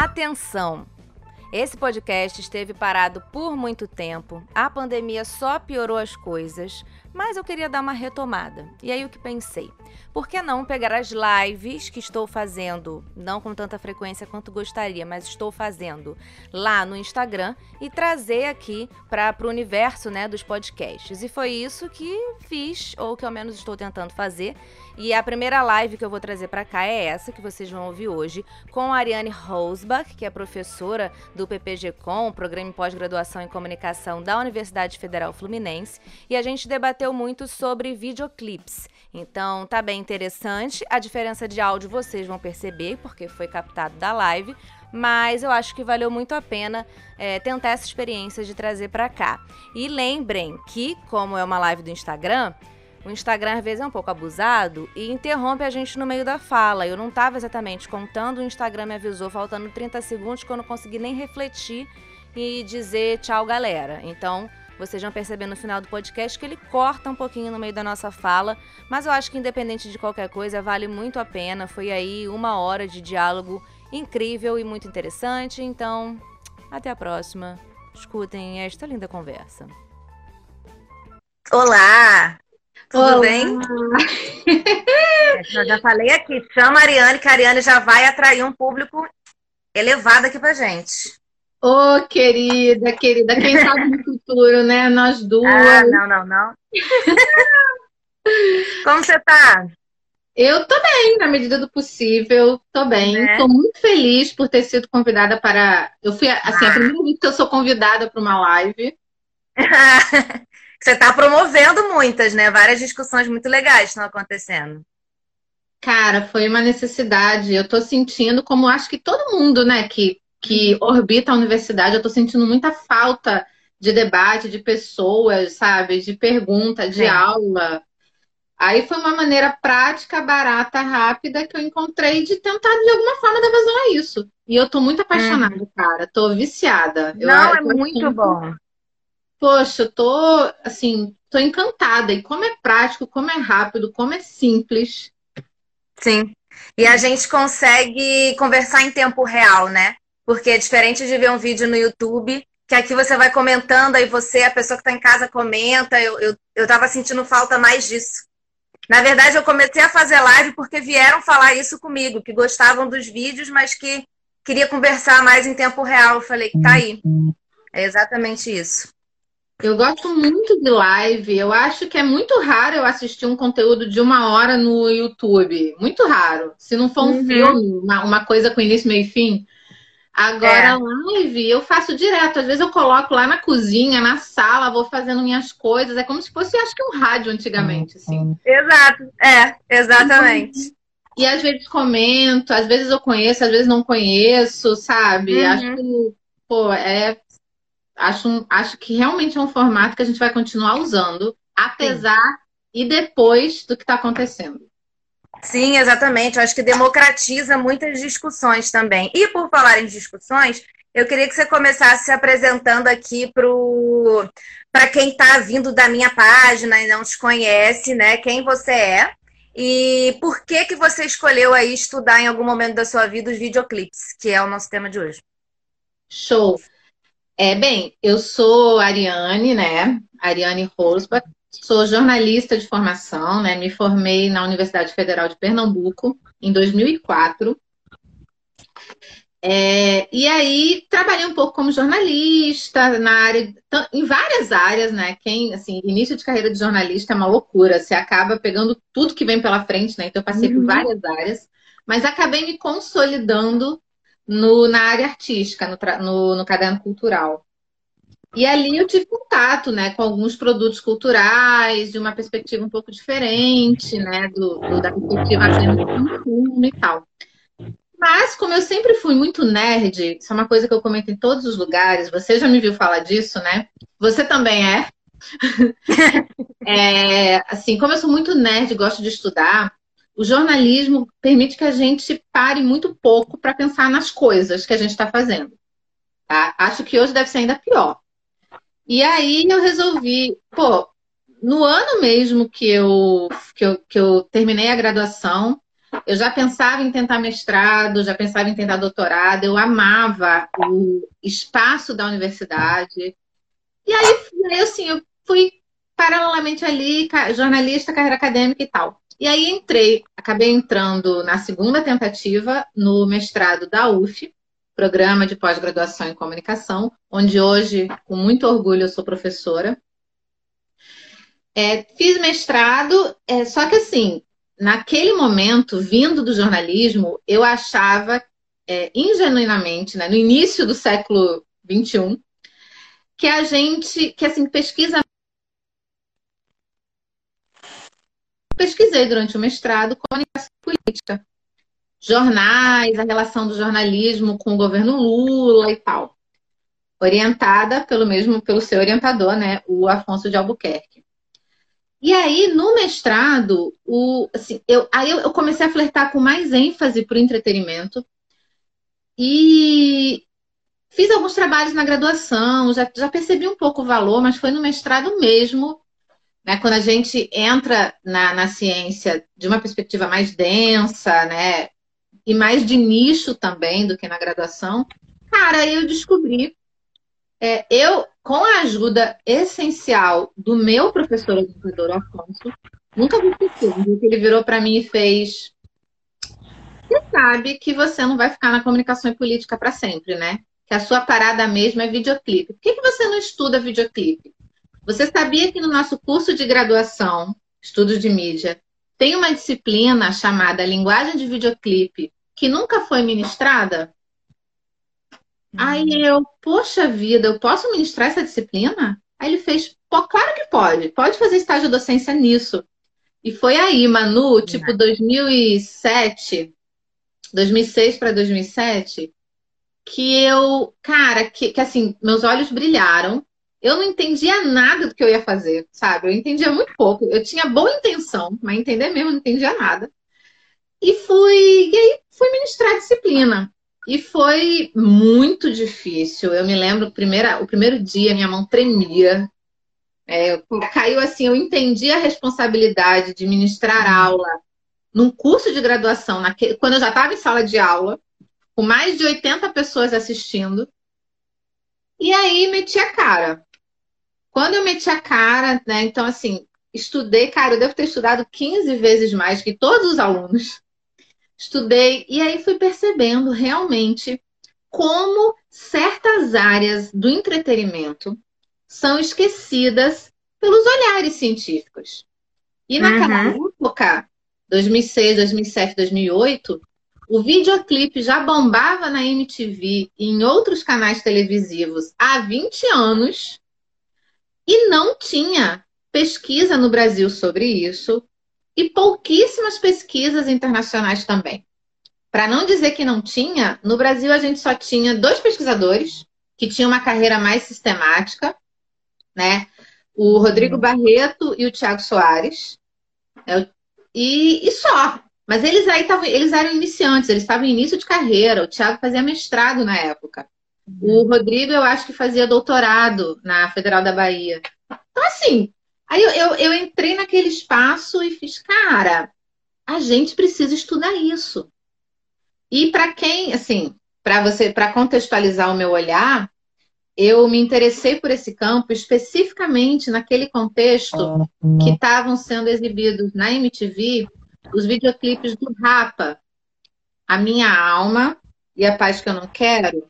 Atenção! Esse podcast esteve parado por muito tempo, a pandemia só piorou as coisas, mas eu queria dar uma retomada. E aí o que pensei? Por que não pegar as lives que estou fazendo, não com tanta frequência quanto gostaria, mas estou fazendo lá no Instagram e trazer aqui para o universo né, dos podcasts? E foi isso que fiz, ou que ao menos estou tentando fazer. E a primeira live que eu vou trazer para cá é essa que vocês vão ouvir hoje, com a Ariane Rosbach, que é professora do PPG-Com, Programa em Pós-Graduação em Comunicação da Universidade Federal Fluminense, e a gente debateu muito sobre videoclips. Então, tá bem interessante. A diferença de áudio vocês vão perceber, porque foi captado da live, mas eu acho que valeu muito a pena é, tentar essa experiência de trazer para cá. E lembrem que, como é uma live do Instagram, o Instagram às vezes é um pouco abusado e interrompe a gente no meio da fala. Eu não estava exatamente contando, o Instagram me avisou faltando 30 segundos que eu não consegui nem refletir e dizer tchau, galera. Então, vocês vão perceber no final do podcast que ele corta um pouquinho no meio da nossa fala, mas eu acho que independente de qualquer coisa, vale muito a pena. Foi aí uma hora de diálogo incrível e muito interessante. Então, até a próxima. Escutem esta linda conversa. Olá! Tudo Olá. bem? eu já falei aqui, chama a Ariane, que a Ariane já vai atrair um público elevado aqui pra gente. Ô, oh, querida, querida, quem sabe no futuro, né? Nós duas. Ah, não, não, não. Como você tá? Eu tô bem, na medida do possível, tô bem. É. Tô muito feliz por ter sido convidada para. Eu fui, assim, ah. a primeira vez que eu sou convidada para uma live. Você está promovendo muitas, né? Várias discussões muito legais estão acontecendo. Cara, foi uma necessidade. Eu estou sentindo, como acho que todo mundo, né, que, que orbita a universidade, eu estou sentindo muita falta de debate, de pessoas, sabe? De pergunta, de é. aula. Aí foi uma maneira prática, barata, rápida que eu encontrei de tentar, de alguma forma, dar vazão a isso. E eu tô muito apaixonada, hum. cara. Tô viciada. Não, eu, é muito bom poxa, eu tô assim, tô encantada. E como é prático, como é rápido, como é simples. Sim. E a gente consegue conversar em tempo real, né? Porque é diferente de ver um vídeo no YouTube, que aqui você vai comentando, aí você, a pessoa que está em casa, comenta. Eu, eu, eu tava sentindo falta mais disso. Na verdade, eu comecei a fazer live porque vieram falar isso comigo, que gostavam dos vídeos, mas que queria conversar mais em tempo real. Eu falei, tá aí. É exatamente isso. Eu gosto muito de live. Eu acho que é muito raro eu assistir um conteúdo de uma hora no YouTube. Muito raro. Se não for um uhum. filme, uma, uma, coisa com início, meio e fim. Agora, é. live eu faço direto. Às vezes eu coloco lá na cozinha, na sala, vou fazendo minhas coisas. É como se fosse, acho que um rádio antigamente, assim. Exato. É, exatamente. E às vezes comento, às vezes eu conheço, às vezes não conheço, sabe? Uhum. Acho que, pô, é acho, acho que realmente é um formato que a gente vai continuar usando, apesar Sim. e depois do que está acontecendo. Sim, exatamente. Eu acho que democratiza muitas discussões também. E por falar em discussões, eu queria que você começasse se apresentando aqui para quem está vindo da minha página e não te conhece, né? Quem você é e por que que você escolheu aí estudar em algum momento da sua vida os videoclipes, que é o nosso tema de hoje. Show. É, bem, eu sou Ariane, né? Ariane Rosbach, sou jornalista de formação, né? Me formei na Universidade Federal de Pernambuco em 2004. É, e aí trabalhei um pouco como jornalista na área, em várias áreas, né? Quem, assim, início de carreira de jornalista é uma loucura. Você acaba pegando tudo que vem pela frente, né? Então eu passei uhum. por várias áreas, mas acabei me consolidando no, na área artística, no, no, no caderno cultural. E ali eu tive contato né, com alguns produtos culturais, de uma perspectiva um pouco diferente, né, do, do da perspectiva de consumo e tal. Mas, como eu sempre fui muito nerd, isso é uma coisa que eu comento em todos os lugares, você já me viu falar disso, né? Você também é. é assim, como eu sou muito nerd gosto de estudar, o jornalismo permite que a gente pare muito pouco para pensar nas coisas que a gente está fazendo. Tá? Acho que hoje deve ser ainda pior. E aí eu resolvi, pô, no ano mesmo que eu, que eu, que eu terminei a graduação, eu já pensava em tentar mestrado, já pensava em tentar doutorado, eu amava o espaço da universidade. E aí, aí assim, eu fui paralelamente ali, jornalista, carreira acadêmica e tal. E aí entrei, acabei entrando na segunda tentativa no mestrado da UF, Programa de Pós-Graduação em Comunicação, onde hoje, com muito orgulho, eu sou professora. É, fiz mestrado, é, só que assim, naquele momento, vindo do jornalismo, eu achava é, ingenuinamente, né, no início do século XXI, que a gente, que assim, pesquisa pesquisei durante o mestrado comunicação política, jornais, a relação do jornalismo com o governo Lula e tal, orientada pelo mesmo pelo seu orientador, né, o Afonso de Albuquerque. E aí no mestrado, o, assim, eu, aí eu comecei a flertar com mais ênfase para o entretenimento e fiz alguns trabalhos na graduação, já, já percebi um pouco o valor, mas foi no mestrado mesmo né, quando a gente entra na, na ciência de uma perspectiva mais densa, né, e mais de nicho também do que na graduação, cara, eu descobri, é, eu, com a ajuda essencial do meu professor educador Afonso, nunca vou esquecer, ele virou para mim e fez. Você sabe que você não vai ficar na comunicação e política para sempre, né? Que a sua parada mesmo é videoclipe. Por que, que você não estuda videoclipe? Você sabia que no nosso curso de graduação, Estudos de Mídia, tem uma disciplina chamada Linguagem de Videoclipe que nunca foi ministrada? Uhum. Aí eu, poxa vida, eu posso ministrar essa disciplina? Aí ele fez, Pô, claro que pode, pode fazer estágio de docência nisso. E foi aí, Manu, tipo 2007, 2006 para 2007, que eu, cara, que, que assim, meus olhos brilharam eu não entendia nada do que eu ia fazer, sabe? Eu entendia muito pouco. Eu tinha boa intenção, mas entender mesmo não entendia nada. E fui, e aí fui ministrar disciplina. E foi muito difícil. Eu me lembro, primeira, o primeiro dia, minha mão tremia. É, caiu assim, eu entendi a responsabilidade de ministrar aula num curso de graduação, naquele, quando eu já estava em sala de aula, com mais de 80 pessoas assistindo. E aí meti a cara. Quando eu meti a cara, né? Então, assim, estudei, cara, eu devo ter estudado 15 vezes mais que todos os alunos. Estudei e aí fui percebendo realmente como certas áreas do entretenimento são esquecidas pelos olhares científicos. E naquela uhum. época, 2006, 2007, 2008, o videoclipe já bombava na MTV e em outros canais televisivos há 20 anos. E não tinha pesquisa no Brasil sobre isso e pouquíssimas pesquisas internacionais também. Para não dizer que não tinha, no Brasil a gente só tinha dois pesquisadores que tinham uma carreira mais sistemática, né? O Rodrigo uhum. Barreto e o Tiago Soares. É e, e, só. Mas eles aí tavam, eles eram iniciantes, eles estavam em início de carreira. O Tiago fazia mestrado na época. O Rodrigo, eu acho que fazia doutorado na Federal da Bahia. Então, assim, aí eu, eu, eu entrei naquele espaço e fiz, cara, a gente precisa estudar isso. E para quem, assim, para você, para contextualizar o meu olhar, eu me interessei por esse campo especificamente naquele contexto que estavam sendo exibidos na MTV os videoclipes do Rapa, A Minha Alma e A Paz Que Eu Não Quero,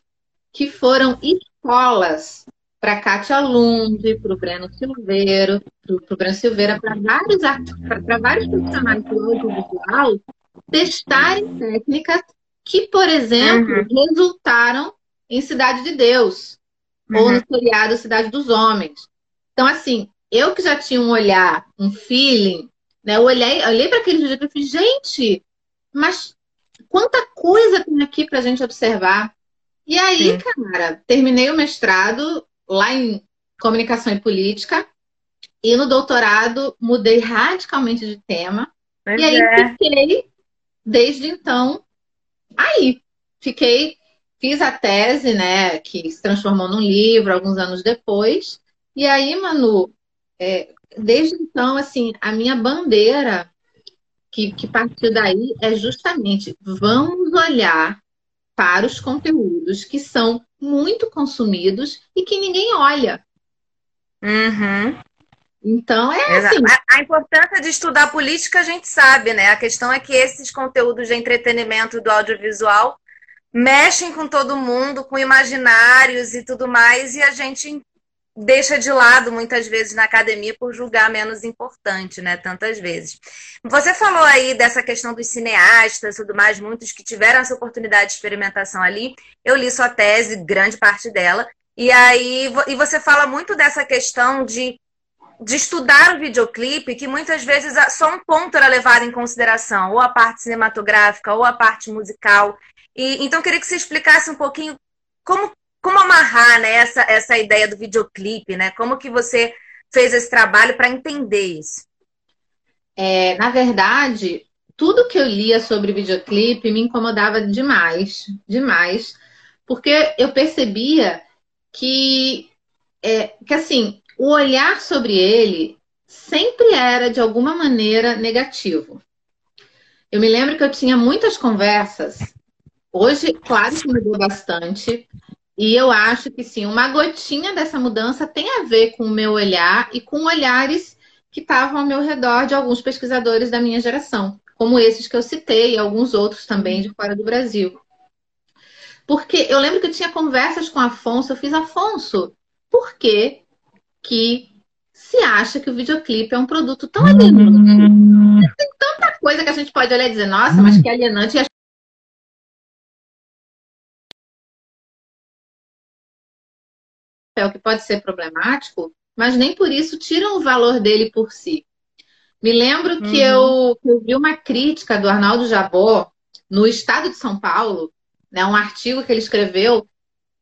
que foram escolas para Kátia Lund, para o Breno Silveiro, para o Breno Silveira, para vários, para vários profissionais do audiovisual testarem técnicas que, por exemplo, uhum. resultaram em Cidade de Deus uhum. ou no seriado Cidade dos Homens. Então, assim, eu que já tinha um olhar, um feeling, né? Eu olhei, olhei para aquele vídeo e falei, gente, mas quanta coisa tem aqui para a gente observar. E aí, Sim. cara, terminei o mestrado lá em comunicação e política. E no doutorado mudei radicalmente de tema. Pois e aí é. fiquei, desde então, aí. Fiquei, fiz a tese, né, que se transformou num livro alguns anos depois. E aí, Manu, é, desde então, assim, a minha bandeira que, que partiu daí é justamente vamos olhar para os conteúdos que são muito consumidos e que ninguém olha. Uhum. Então é Exato. assim. A, a, importância de estudar política a gente sabe, né? A questão é que esses conteúdos de entretenimento do audiovisual mexem com todo mundo, com imaginários e tudo mais, e a gente deixa de lado muitas vezes na academia por julgar menos importante, né? Tantas vezes. Você falou aí dessa questão dos cineastas e tudo mais, muitos que tiveram essa oportunidade de experimentação ali. Eu li sua tese, grande parte dela, e aí e você fala muito dessa questão de de estudar o videoclipe, que muitas vezes só um ponto era levado em consideração, ou a parte cinematográfica, ou a parte musical. E, então, queria que você explicasse um pouquinho como como amarrar né, essa, essa ideia do videoclipe, né? Como que você fez esse trabalho para entender isso? É, na verdade, tudo que eu lia sobre videoclipe me incomodava demais, demais, porque eu percebia que, é, que assim, o olhar sobre ele sempre era de alguma maneira negativo. Eu me lembro que eu tinha muitas conversas. Hoje, claro que mudou bastante, e eu acho que sim, uma gotinha dessa mudança tem a ver com o meu olhar e com olhares que estavam ao meu redor de alguns pesquisadores da minha geração, como esses que eu citei e alguns outros também de fora do Brasil. Porque eu lembro que eu tinha conversas com Afonso, eu fiz Afonso, por que, que se acha que o videoclipe é um produto tão alienante? Uhum. Tem tanta coisa que a gente pode olhar e dizer, nossa, mas que alienante. E papel que pode ser problemático, mas nem por isso tiram o valor dele por si. Me lembro que, uhum. eu, que eu vi uma crítica do Arnaldo Jabó no Estado de São Paulo, né, um artigo que ele escreveu,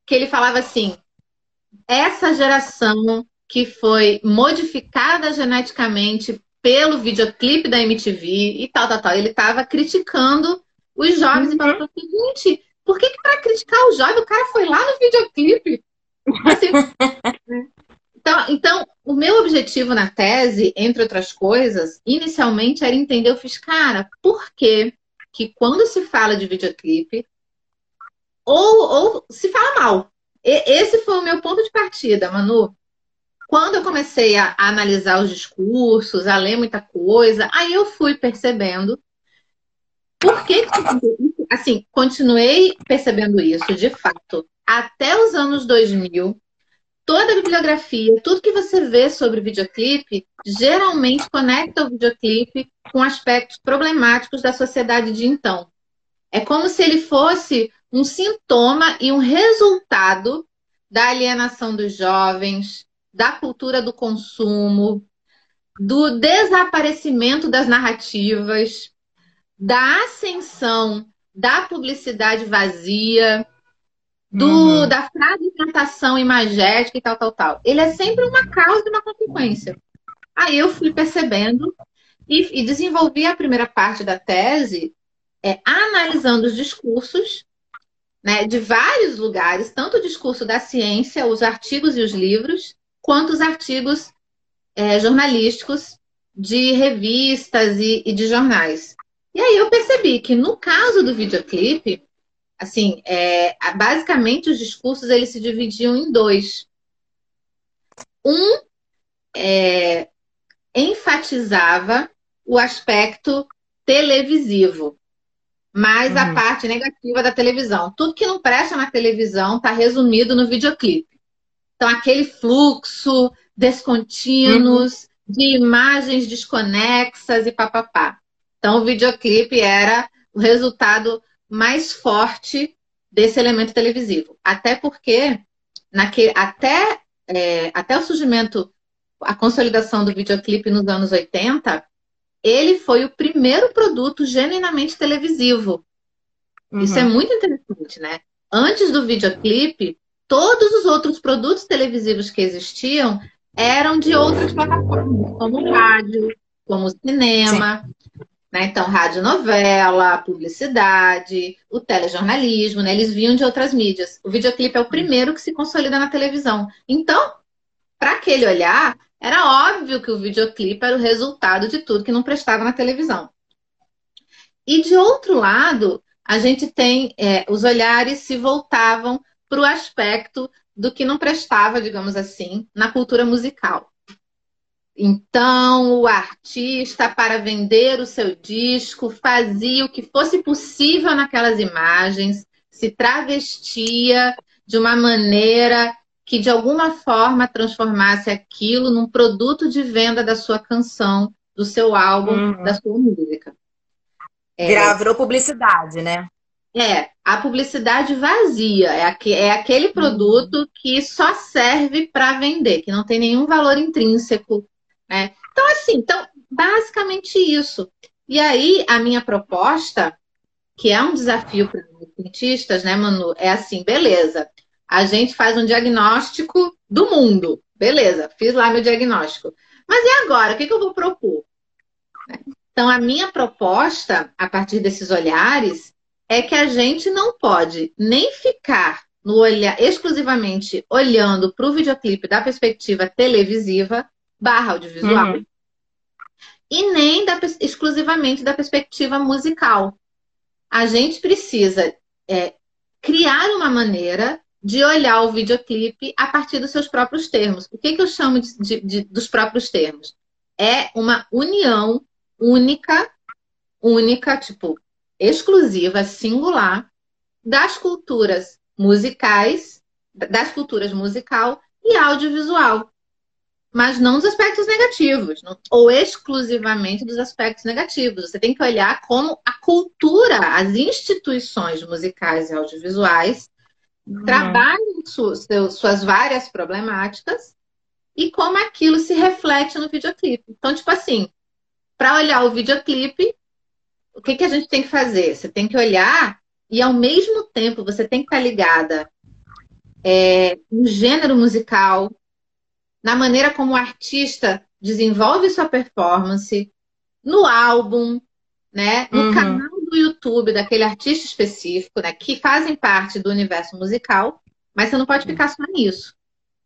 que ele falava assim: essa geração que foi modificada geneticamente pelo videoclipe da MTV e tal, tal, tal. Ele estava criticando os jovens uhum. e falando assim, gente, por que, que para criticar o jovem o cara foi lá no videoclipe? Assim, então, então, o meu objetivo na tese, entre outras coisas, inicialmente era entender, eu fiz, cara, por que que quando se fala de videoclipe, ou, ou se fala mal. E, esse foi o meu ponto de partida, Manu. Quando eu comecei a, a analisar os discursos, a ler muita coisa, aí eu fui percebendo por que, assim, continuei percebendo isso, de fato até os anos 2000, toda a bibliografia, tudo que você vê sobre videoclipe, geralmente conecta o videoclipe com aspectos problemáticos da sociedade de então. É como se ele fosse um sintoma e um resultado da alienação dos jovens, da cultura do consumo, do desaparecimento das narrativas, da ascensão da publicidade vazia, do, uhum. da fragmentação imagética e tal, tal, tal. Ele é sempre uma causa e uma consequência. Aí eu fui percebendo e, e desenvolvi a primeira parte da tese é, analisando os discursos né, de vários lugares, tanto o discurso da ciência, os artigos e os livros, quanto os artigos é, jornalísticos de revistas e, e de jornais. E aí eu percebi que no caso do videoclipe, assim, é, basicamente os discursos eles se dividiam em dois. Um é, enfatizava o aspecto televisivo, mais uhum. a parte negativa da televisão. Tudo que não presta na televisão está resumido no videoclipe. Então, aquele fluxo descontínuos uhum. de imagens desconexas e papapá. Então, o videoclipe era o resultado mais forte desse elemento televisivo. Até porque, naquele, até, é, até o surgimento, a consolidação do videoclipe nos anos 80, ele foi o primeiro produto genuinamente televisivo. Uhum. Isso é muito interessante, né? Antes do videoclipe, todos os outros produtos televisivos que existiam eram de outras plataformas, como o rádio, como o cinema. Sim. Né? Então, radionovela, publicidade, o telejornalismo, né? eles vinham de outras mídias. O videoclipe é o primeiro que se consolida na televisão. Então, para aquele olhar, era óbvio que o videoclipe era o resultado de tudo que não prestava na televisão. E de outro lado, a gente tem é, os olhares se voltavam para o aspecto do que não prestava, digamos assim, na cultura musical. Então, o artista, para vender o seu disco, fazia o que fosse possível naquelas imagens, se travestia de uma maneira que, de alguma forma, transformasse aquilo num produto de venda da sua canção, do seu álbum, uhum. da sua música. É, virou publicidade, né? É, a publicidade vazia. É, aqu é aquele uhum. produto uhum. que só serve para vender, que não tem nenhum valor intrínseco né? Então, assim, então, basicamente isso. E aí, a minha proposta, que é um desafio para os cientistas, né, Manu? É assim, beleza. A gente faz um diagnóstico do mundo. Beleza, fiz lá meu diagnóstico. Mas e agora? O que, que eu vou propor? Então, a minha proposta, a partir desses olhares, é que a gente não pode nem ficar no olhar exclusivamente olhando para o videoclipe da perspectiva televisiva, barra audiovisual. Uhum. E nem da, exclusivamente da perspectiva musical. A gente precisa é, criar uma maneira de olhar o videoclipe a partir dos seus próprios termos. O que, que eu chamo de, de, de, dos próprios termos? É uma união única, única, tipo, exclusiva, singular, das culturas musicais, das culturas musical e audiovisual mas não dos aspectos negativos, não, ou exclusivamente dos aspectos negativos. Você tem que olhar como a cultura, as instituições musicais e audiovisuais uhum. trabalham su, seu, suas várias problemáticas e como aquilo se reflete no videoclipe. Então, tipo assim, para olhar o videoclipe, o que, que a gente tem que fazer? Você tem que olhar e, ao mesmo tempo, você tem que estar ligada é, no gênero musical, na maneira como o artista desenvolve sua performance, no álbum, né, no uhum. canal do YouTube daquele artista específico, né, que fazem parte do universo musical, mas você não pode ficar só nisso.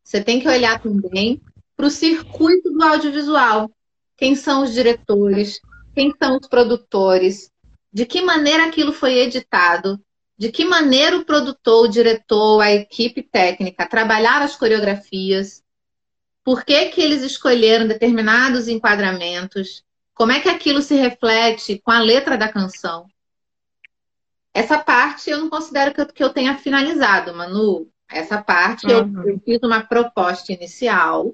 Você tem que olhar também para o circuito do audiovisual. Quem são os diretores? Quem são os produtores? De que maneira aquilo foi editado? De que maneira o produtor, o diretor, a equipe técnica trabalharam as coreografias? Por que, que eles escolheram determinados enquadramentos? Como é que aquilo se reflete com a letra da canção? Essa parte eu não considero que eu, que eu tenha finalizado, Manu. Essa parte uhum. eu, eu, fiz uma proposta inicial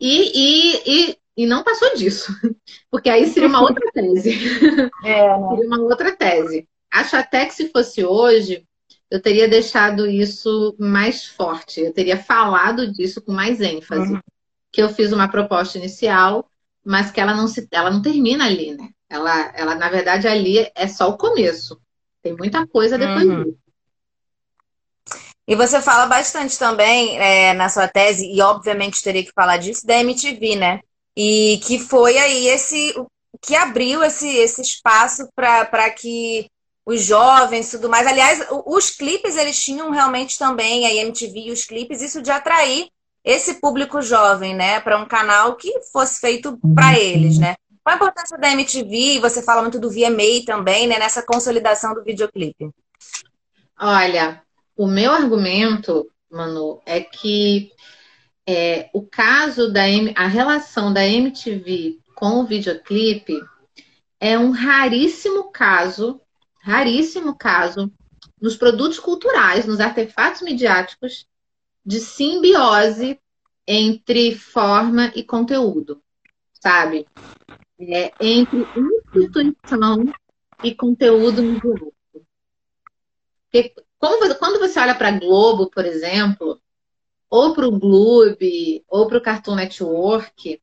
e, e, e, e, não passou disso. Porque aí seria uma outra tese. É, né? seria uma outra tese. Acho até que se fosse hoje, eu teria deixado isso mais forte, eu teria falado disso com mais ênfase. Uhum. Que eu fiz uma proposta inicial, mas que ela não se, ela não termina ali, né? Ela, ela na verdade ali é só o começo. Tem muita coisa depois uhum. disso. E você fala bastante também é, na sua tese, e obviamente teria que falar disso, da MTV, né? E que foi aí esse que abriu esse, esse espaço para que os jovens tudo mais. Aliás, os clipes eles tinham realmente também, a MTV e os clipes, isso de atrair esse público jovem, né, para um canal que fosse feito para uhum. eles, né? Qual a importância da MTV? Você fala muito do VMA também, né, nessa consolidação do videoclipe. Olha, o meu argumento, Manu, é que é, o caso da M, a relação da MTV com o videoclipe é um raríssimo caso raríssimo caso, nos produtos culturais, nos artefatos midiáticos, de simbiose entre forma e conteúdo, sabe? É, entre instituição e conteúdo midiático. Porque quando você olha para Globo, por exemplo, ou para o Globo, ou para o Cartoon Network,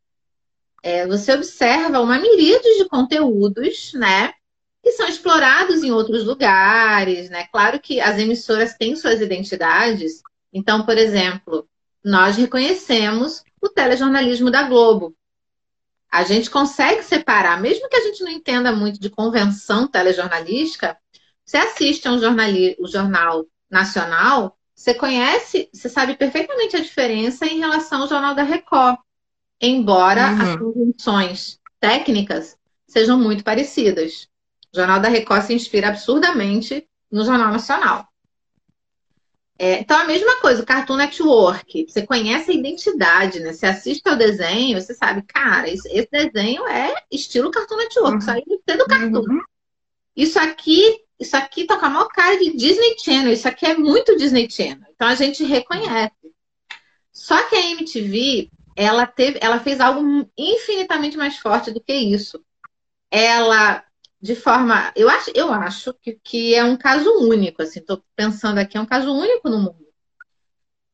é, você observa uma miríade de conteúdos, né? Que são explorados em outros lugares, né? Claro que as emissoras têm suas identidades. Então, por exemplo, nós reconhecemos o telejornalismo da Globo. A gente consegue separar, mesmo que a gente não entenda muito de convenção telejornalística, você assiste a um jornali, o jornal nacional, você conhece, você sabe perfeitamente a diferença em relação ao jornal da Record, embora uhum. as convenções técnicas sejam muito parecidas. O Jornal da Record se inspira absurdamente no Jornal Nacional. É, então, a mesma coisa, o Cartoon Network. Você conhece a identidade, né? Você assiste ao desenho, você sabe, cara, esse, esse desenho é estilo Cartoon Network, uhum. isso aí é do Cartoon. Uhum. Isso aqui, isso aqui toca a maior cara de Disney Channel, isso aqui é muito Disney Channel. Então, a gente reconhece. Só que a MTV, ela, teve, ela fez algo infinitamente mais forte do que isso. Ela de forma. Eu acho, eu acho que, que é um caso único, assim, estou pensando aqui, é um caso único no mundo.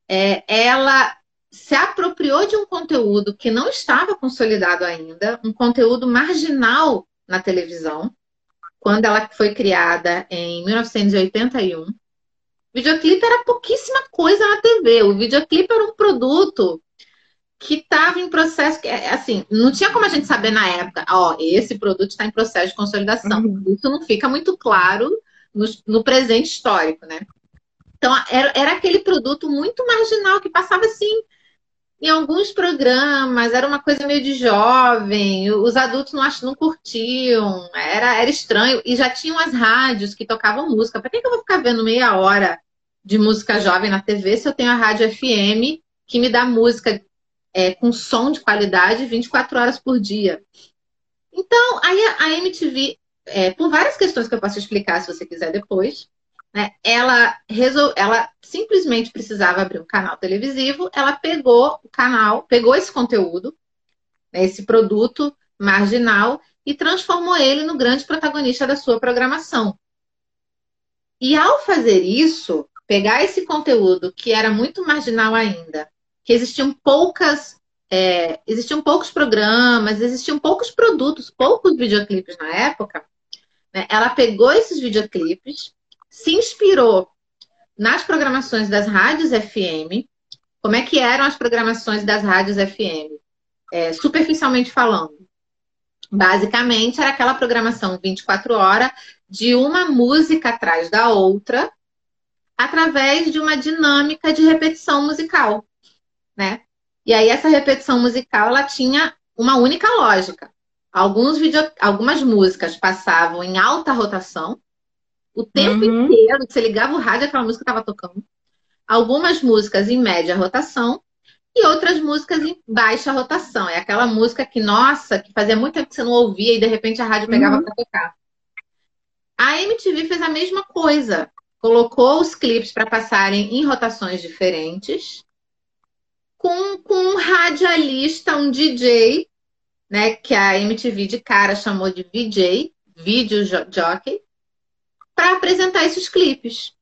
É, ela se apropriou de um conteúdo que não estava consolidado ainda, um conteúdo marginal na televisão, quando ela foi criada em 1981. O videoclipe era pouquíssima coisa na TV. O videoclipe era um produto que estava em processo, é, assim, não tinha como a gente saber na época, ó, esse produto está em processo de consolidação. Uhum. Isso não fica muito claro no, no presente histórico, né? Então, era, era, aquele produto muito marginal que passava assim em alguns programas, era uma coisa meio de jovem, os adultos não, não curtiam, era, era estranho, e já tinham as rádios que tocavam música. Para que, que eu vou ficar vendo meia hora de música jovem na TV se eu tenho a rádio FM que me dá música é, com som de qualidade 24 horas por dia. Então, aí a, MTV, é, por várias questões que eu posso explicar se você quiser depois, né, ela, resol... ela simplesmente precisava abrir um canal televisivo, ela pegou o canal, pegou esse conteúdo, né, esse produto marginal, e transformou ele no grande protagonista da sua programação. E ao fazer isso, pegar esse conteúdo que era muito marginal ainda que existiam poucas, é, existiam poucos programas, existiam poucos produtos, poucos videoclipes na época. Né? Ela pegou esses videoclipes, se inspirou nas programações das rádios FM. Como é que eram as programações das rádios FM? É, superficialmente falando. Basicamente, era aquela programação 24 horas de uma música atrás da outra, através de uma dinâmica de repetição musical né? E aí essa repetição musical ela tinha uma única lógica. Alguns video... Algumas músicas passavam em alta rotação, o tempo uhum. inteiro, você ligava o rádio, aquela música estava tocando. Algumas músicas em média rotação e outras músicas em baixa rotação. É aquela música que, nossa, que fazia muito tempo que você não ouvia e de repente a rádio pegava uhum. para tocar. A MTV fez a mesma coisa. Colocou os clipes para passarem em rotações diferentes com, com um radialista, um DJ, né, que a MTV de cara chamou de VJ, Video Jockey, para apresentar esses clipes.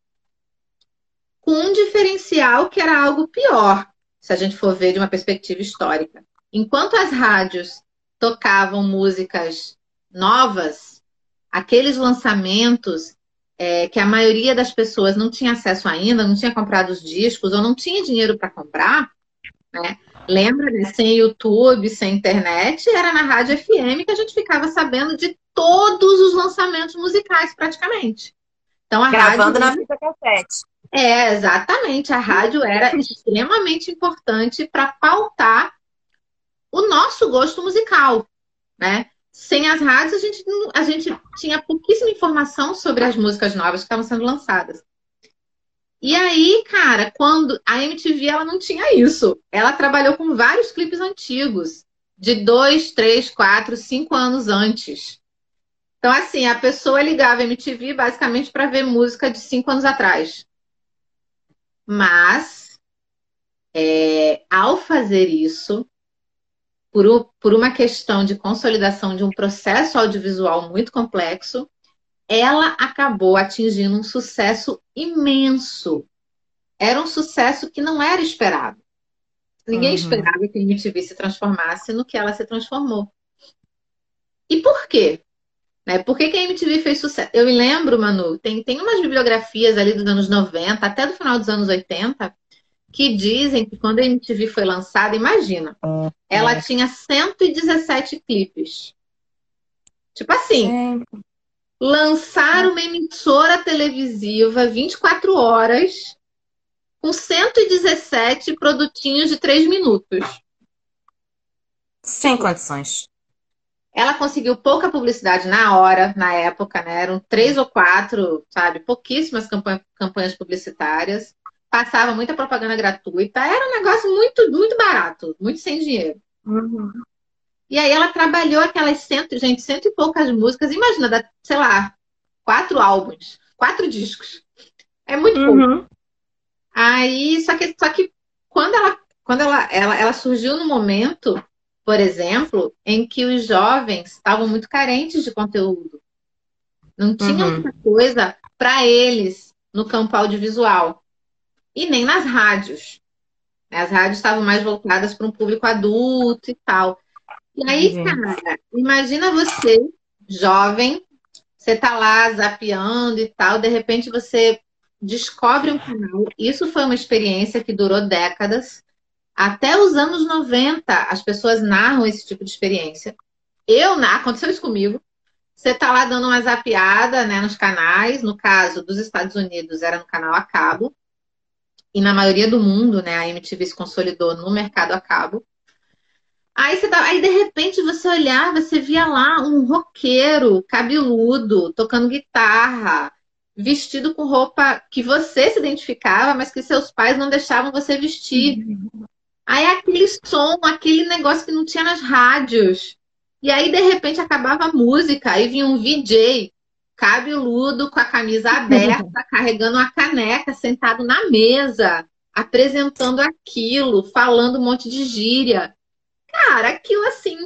Com um diferencial que era algo pior, se a gente for ver de uma perspectiva histórica. Enquanto as rádios tocavam músicas novas, aqueles lançamentos é, que a maioria das pessoas não tinha acesso ainda, não tinha comprado os discos ou não tinha dinheiro para comprar, né? Lembra, né? sem YouTube, sem internet, era na rádio FM que a gente ficava sabendo de todos os lançamentos musicais, praticamente. Então, a Gravando rádio... na fita cassete. É, exatamente. A rádio era extremamente importante para pautar o nosso gosto musical, né? Sem as rádios, a gente, a gente tinha pouquíssima informação sobre as músicas novas que estavam sendo lançadas. E aí, cara, quando a MTV ela não tinha isso. Ela trabalhou com vários clipes antigos, de dois, três, quatro, cinco anos antes. Então, assim, a pessoa ligava a MTV basicamente para ver música de cinco anos atrás. Mas, é, ao fazer isso, por, por uma questão de consolidação de um processo audiovisual muito complexo, ela acabou atingindo um sucesso imenso. Era um sucesso que não era esperado. Ninguém uhum. esperava que a MTV se transformasse no que ela se transformou. E por quê? Né? Por que, que a MTV fez sucesso? Eu me lembro, Manu, tem, tem umas bibliografias ali dos anos 90, até do final dos anos 80, que dizem que quando a MTV foi lançada, imagina, uhum. ela tinha 117 clipes. Tipo assim, é lançar uma emissora televisiva 24 horas com 117 produtinhos de 3 minutos. Sem condições. Ela conseguiu pouca publicidade na hora, na época, né? Eram três ou quatro, sabe? Pouquíssimas campanhas publicitárias. Passava muita propaganda gratuita. Era um negócio muito, muito barato, muito sem dinheiro. Uhum. E aí ela trabalhou aquelas cento, gente, cento e poucas músicas. Imagina, sei lá, quatro álbuns, quatro discos. É muito uhum. pouco. Aí, só que, só que quando ela, quando ela, ela, ela surgiu no momento por exemplo, em que os jovens estavam muito carentes de conteúdo. Não tinha uhum. muita coisa para eles no campo audiovisual. E nem nas rádios. As rádios estavam mais voltadas para um público adulto e tal. E aí, uhum. cara, imagina você, jovem, você tá lá zapeando e tal, de repente você descobre um canal. Isso foi uma experiência que durou décadas. Até os anos 90, as pessoas narram esse tipo de experiência. Eu, aconteceu isso comigo. Você está lá dando uma zapiada né, nos canais. No caso dos Estados Unidos, era no canal a cabo. E na maioria do mundo, né, a MTV se consolidou no mercado a cabo. Aí, você tá, aí, de repente, você olhava, você via lá um roqueiro cabeludo, tocando guitarra, vestido com roupa que você se identificava, mas que seus pais não deixavam você vestir. Aí aquele som, aquele negócio que não tinha nas rádios. E aí, de repente, acabava a música, aí vinha um VJ, cabeludo, com a camisa aberta, carregando uma caneca, sentado na mesa, apresentando aquilo, falando um monte de gíria. Cara, aquilo assim,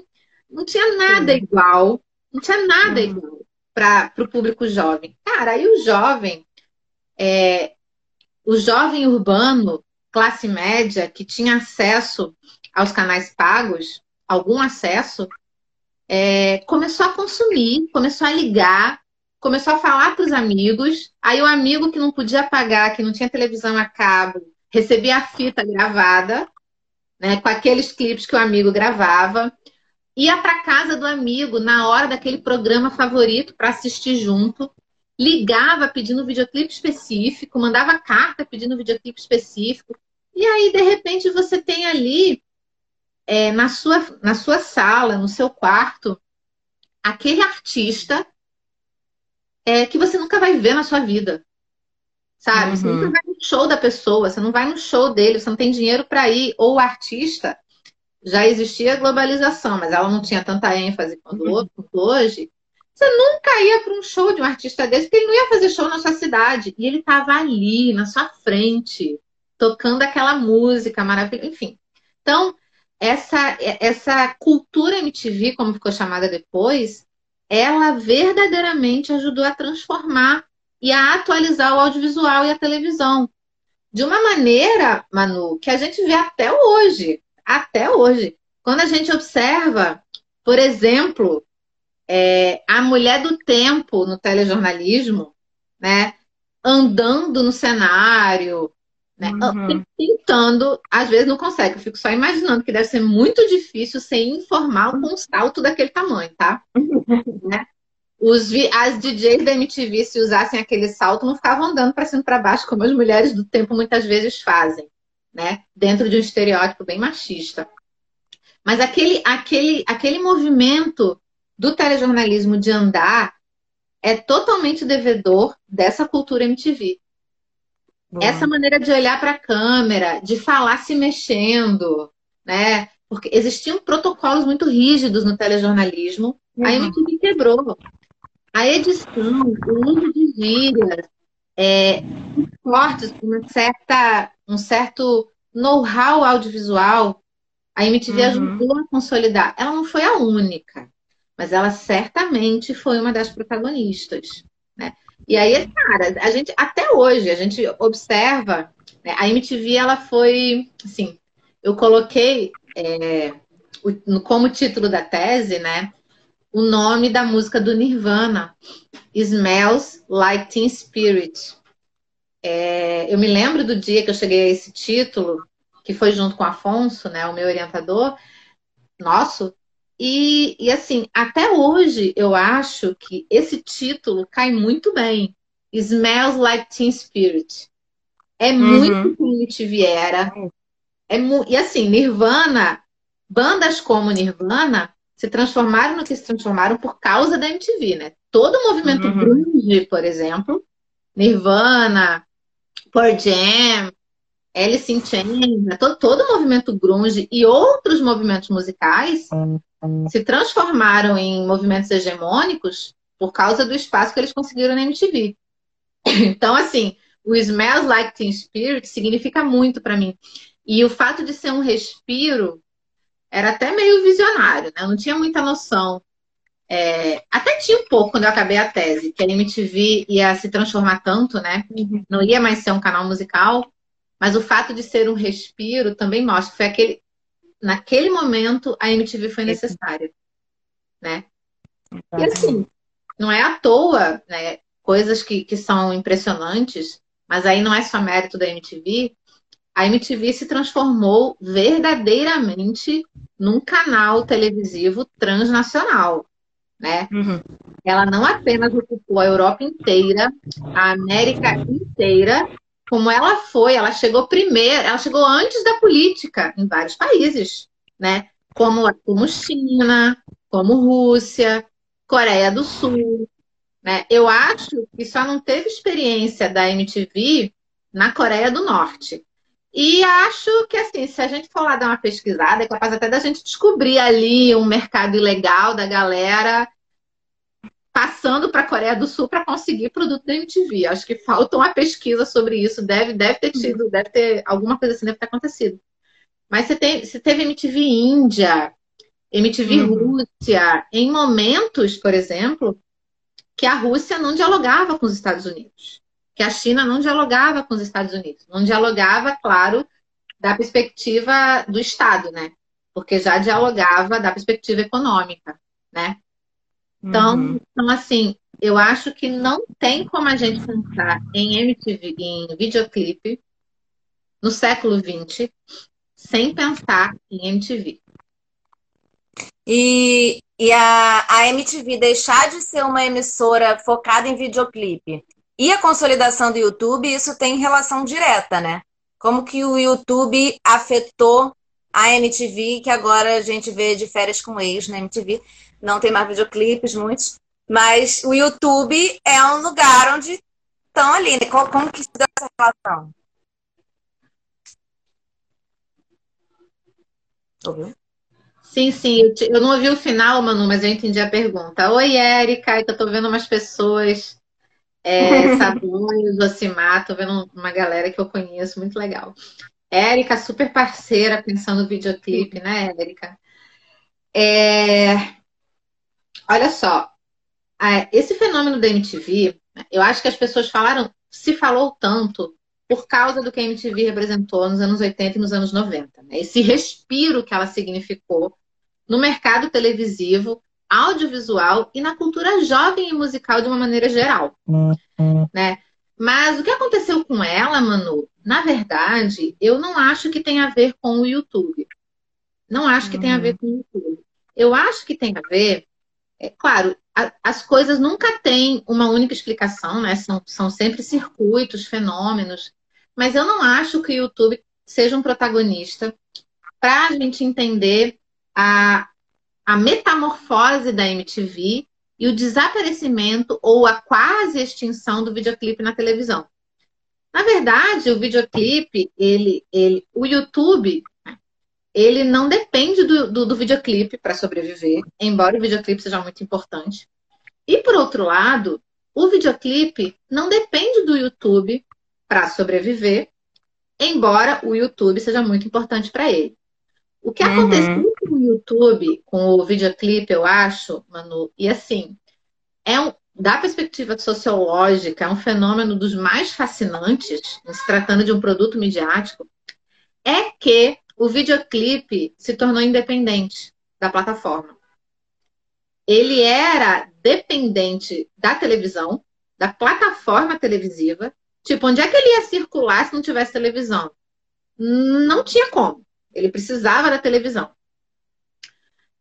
não tinha nada Sim. igual. Não tinha nada uhum. igual para o público jovem. Cara, aí o jovem, é, o jovem urbano, classe média que tinha acesso aos canais pagos, algum acesso, é, começou a consumir, começou a ligar, começou a falar para os amigos. Aí o amigo que não podia pagar, que não tinha televisão a cabo, recebia a fita gravada, né, com aqueles clipes que o amigo gravava, ia para casa do amigo na hora daquele programa favorito para assistir junto ligava pedindo videoclipe específico, mandava carta pedindo videoclipe específico. E aí, de repente, você tem ali é, na, sua, na sua sala, no seu quarto, aquele artista é, que você nunca vai ver na sua vida. Sabe? Uhum. Você nunca vai no show da pessoa, você não vai no show dele, você não tem dinheiro para ir. Ou o artista, já existia a globalização, mas ela não tinha tanta ênfase quanto uhum. hoje. Você nunca ia para um show de um artista desse, porque ele não ia fazer show na sua cidade. E ele estava ali, na sua frente tocando aquela música maravilhosa, enfim. Então, essa, essa cultura MTV, como ficou chamada depois, ela verdadeiramente ajudou a transformar e a atualizar o audiovisual e a televisão. De uma maneira, Manu, que a gente vê até hoje. Até hoje. Quando a gente observa, por exemplo, é, a mulher do tempo no telejornalismo, né? Andando no cenário, né? Uhum. Tentando, às vezes não consegue. Eu fico só imaginando que deve ser muito difícil ser informal com um salto daquele tamanho, tá? né? Os, as DJs da MTV, se usassem aquele salto, não ficavam andando para cima e para baixo, como as mulheres do tempo muitas vezes fazem, né? Dentro de um estereótipo bem machista. Mas aquele, aquele, aquele movimento do telejornalismo de andar é totalmente devedor dessa cultura MTV. Essa maneira de olhar para a câmera, de falar se mexendo, né? Porque existiam protocolos muito rígidos no telejornalismo. Uhum. A MTV quebrou. A edição, o uso de gírias, é, fortes, uma certa, um certo know-how audiovisual, a MTV uhum. ajudou a consolidar. Ela não foi a única, mas ela certamente foi uma das protagonistas. Né? E aí, cara, a gente até hoje a gente observa, né, a MTV ela foi, assim, eu coloquei é, o, como título da tese, né, o nome da música do Nirvana, Smells Like Teen Spirit. É, eu me lembro do dia que eu cheguei a esse título, que foi junto com o Afonso, né, o meu orientador, nosso, e, e, assim, até hoje eu acho que esse título cai muito bem. Smells Like Teen Spirit. É uhum. muito como MTV era. É mu... E assim, Nirvana, bandas como Nirvana se transformaram no que se transformaram por causa da MTV, né? Todo o movimento uhum. grunge, por exemplo, Nirvana, Pearl Jam, Alice in Chains, né? todo, todo o movimento grunge e outros movimentos musicais se transformaram em movimentos hegemônicos por causa do espaço que eles conseguiram na MTV. Então, assim, o Smells Like Teen Spirit significa muito para mim. E o fato de ser um respiro era até meio visionário, né? Eu não tinha muita noção. É, até tinha um pouco quando eu acabei a tese, que a MTV ia se transformar tanto, né? Uhum. Não ia mais ser um canal musical, mas o fato de ser um respiro também mostra que foi aquele, naquele momento a MTV foi necessária, né? E assim, não é à toa, né? Coisas que, que são impressionantes, mas aí não é só mérito da MTV, a MTV se transformou verdadeiramente num canal televisivo transnacional, né? Uhum. Ela não apenas ocupou a Europa inteira, a América inteira, como ela foi, ela chegou primeiro, ela chegou antes da política em vários países, né? Como, como China, como Rússia, Coreia do Sul, né? Eu acho que só não teve experiência da MTV na Coreia do Norte. E acho que, assim, se a gente for lá dar uma pesquisada, é capaz até da gente descobrir ali um mercado ilegal da galera passando para a Coreia do Sul para conseguir produto da MTV. Acho que falta uma pesquisa sobre isso. Deve, deve ter tido, deve ter alguma coisa assim, deve ter acontecido. Mas você, tem, você teve MTV Índia, MTV uhum. Rússia, em momentos, por exemplo, que a Rússia não dialogava com os Estados Unidos que a China não dialogava com os Estados Unidos. Não dialogava, claro, da perspectiva do Estado, né? Porque já dialogava da perspectiva econômica, né? Então, uhum. então assim, eu acho que não tem como a gente pensar em MTV, em videoclipe no século XX sem pensar em MTV. E, e a, a MTV deixar de ser uma emissora focada em videoclipe e a consolidação do YouTube, isso tem relação direta, né? Como que o YouTube afetou a MTV, que agora a gente vê de férias com ex na MTV. Não tem mais videoclipes, muitos. Mas o YouTube é um lugar onde estão ali. Né? Como que se dá essa relação? Ouviu? Sim, sim. Eu não ouvi o final, Manu, mas eu entendi a pergunta. Oi, Érica, eu tô vendo umas pessoas é, Sabões, Josimar, tô vendo uma galera que eu conheço, muito legal. Érica, super parceira, pensando no videoclipe, né, Érica? É... Olha só, esse fenômeno da MTV, eu acho que as pessoas falaram, se falou tanto por causa do que a MTV representou nos anos 80 e nos anos 90. Né? Esse respiro que ela significou no mercado televisivo, audiovisual e na cultura jovem e musical de uma maneira geral, né? Mas o que aconteceu com ela, Manu? Na verdade, eu não acho que tem a ver com o YouTube. Não acho que tem a ver com o YouTube. Eu acho que tem a ver, é claro, a, as coisas nunca têm uma única explicação, né? São, são sempre circuitos, fenômenos. Mas eu não acho que o YouTube seja um protagonista para a gente entender a, a metamorfose da MTV e o desaparecimento ou a quase extinção do videoclipe na televisão. Na verdade, o videoclipe, ele, ele, o YouTube, ele não depende do, do, do videoclipe para sobreviver, embora o videoclipe seja muito importante. E por outro lado, o videoclipe não depende do YouTube para sobreviver, embora o YouTube seja muito importante para ele. O que uhum. aconteceu com o YouTube, com o videoclipe, eu acho, Manu, e assim, é um, da perspectiva sociológica, é um fenômeno dos mais fascinantes, se tratando de um produto midiático, é que o videoclipe se tornou independente da plataforma. Ele era dependente da televisão, da plataforma televisiva. Tipo, onde é que ele ia circular se não tivesse televisão? Não tinha como. Ele precisava da televisão.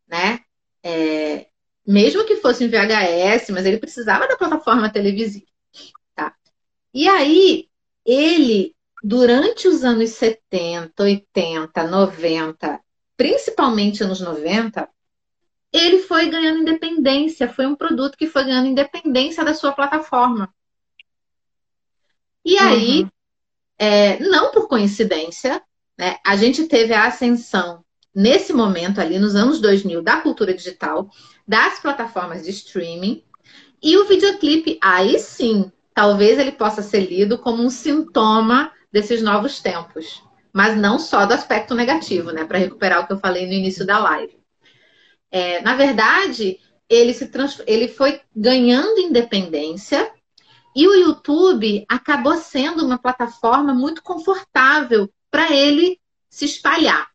Né? É, mesmo que fosse em VHS, mas ele precisava da plataforma televisiva. Tá? E aí, ele, durante os anos 70, 80, 90, principalmente anos 90, ele foi ganhando independência, foi um produto que foi ganhando independência da sua plataforma. E aí, uhum. é, não por coincidência, né, a gente teve a ascensão nesse momento ali, nos anos 2000, da cultura digital, das plataformas de streaming, e o videoclipe, aí sim, talvez ele possa ser lido como um sintoma desses novos tempos. Mas não só do aspecto negativo, né? Para recuperar o que eu falei no início da live. É, na verdade, ele, se trans... ele foi ganhando independência e o YouTube acabou sendo uma plataforma muito confortável para ele se espalhar,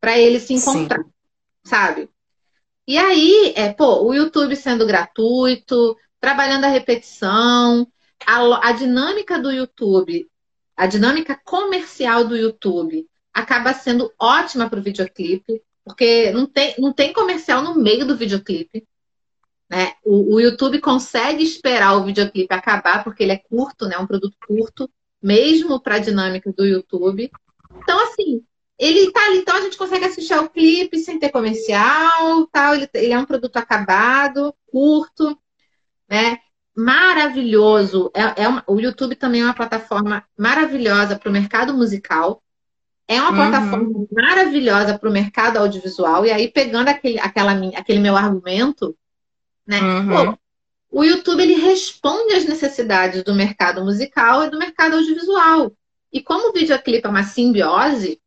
para ele se encontrar, Sim. sabe? E aí, é, pô, o YouTube sendo gratuito, trabalhando a repetição, a, a dinâmica do YouTube, a dinâmica comercial do YouTube acaba sendo ótima para o videoclipe, porque não tem, não tem comercial no meio do videoclipe. Né? O, o, YouTube consegue esperar o videoclipe acabar, porque ele é curto, né? um produto curto, mesmo para a dinâmica do YouTube. Então, assim, ele tá ali, então a gente consegue assistir ao clipe sem ter comercial, tal. Ele, ele é um produto acabado, curto, né? Maravilhoso. É, é uma, o YouTube também é uma plataforma maravilhosa para o mercado musical. É uma uhum. plataforma maravilhosa para o mercado audiovisual. E aí, pegando aquele, aquela, aquele meu argumento, né? Uhum. Pô, o YouTube ele responde às necessidades do mercado musical e do mercado audiovisual. E como o videoclipe é uma simbiose,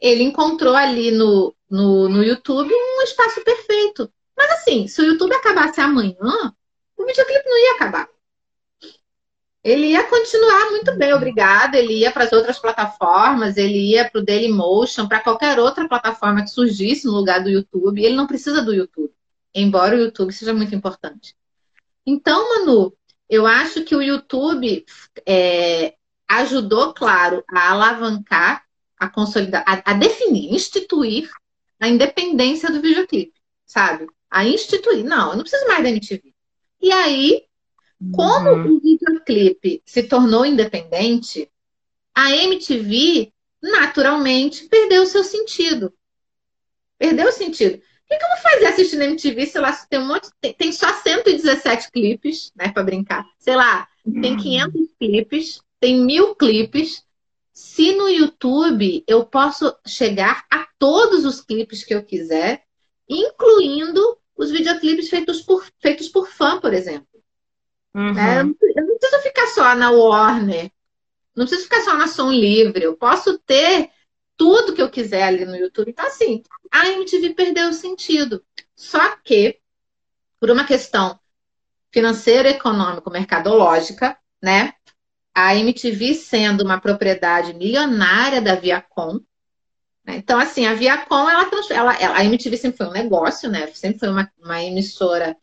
ele encontrou ali no, no, no YouTube um espaço perfeito. Mas assim, se o YouTube acabasse amanhã, o videoclipe não ia acabar. Ele ia continuar muito bem, obrigada. Ele ia para as outras plataformas, ele ia para o Dailymotion, para qualquer outra plataforma que surgisse no lugar do YouTube. Ele não precisa do YouTube, embora o YouTube seja muito importante. Então, Manu, eu acho que o YouTube é, ajudou, claro, a alavancar a consolidar, a, a definir, instituir a independência do videoclipe, sabe? A instituir. Não, eu não preciso mais da MTV. E aí, como uhum. o videoclipe se tornou independente, a MTV naturalmente perdeu o seu sentido. Perdeu o sentido. O que, eu vou fazer assistindo MTV, sei lá, tem um monte, tem, tem só 117 clipes, né, para brincar. Sei lá, tem 500 uhum. clipes, tem mil clipes, se no YouTube eu posso chegar a todos os clipes que eu quiser, incluindo os videoclipes feitos por, feitos por fã, por exemplo. Uhum. É, eu não preciso ficar só na Warner, não preciso ficar só na Som Livre, eu posso ter tudo que eu quiser ali no YouTube. Então, assim, a MTV perdeu o sentido. Só que, por uma questão financeira, econômica, mercadológica, né? a MTV sendo uma propriedade milionária da Viacom. Né? Então, assim, a Viacom, ela, ela, ela, a MTV sempre foi um negócio, né? Sempre foi uma, uma emissora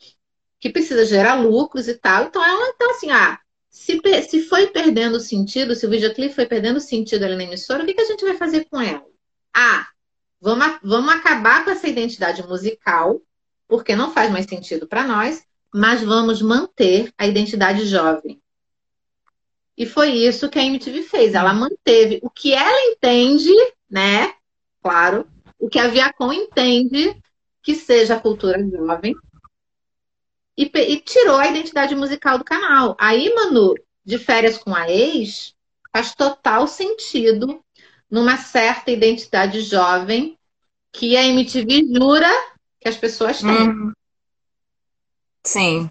que precisa gerar lucros e tal. Então, ela, então assim, ah, se, se foi perdendo sentido, se o videoclipe foi perdendo sentido ali na emissora, o que, que a gente vai fazer com ela? Ah, vamos, vamos acabar com essa identidade musical, porque não faz mais sentido para nós, mas vamos manter a identidade jovem. E foi isso que a MTV fez. Ela manteve o que ela entende, né? Claro, o que a Viacom entende que seja a cultura jovem. E, e tirou a identidade musical do canal. Aí, Manu, de férias com a ex, faz total sentido numa certa identidade jovem que a MTV jura que as pessoas têm. Uhum. Sim.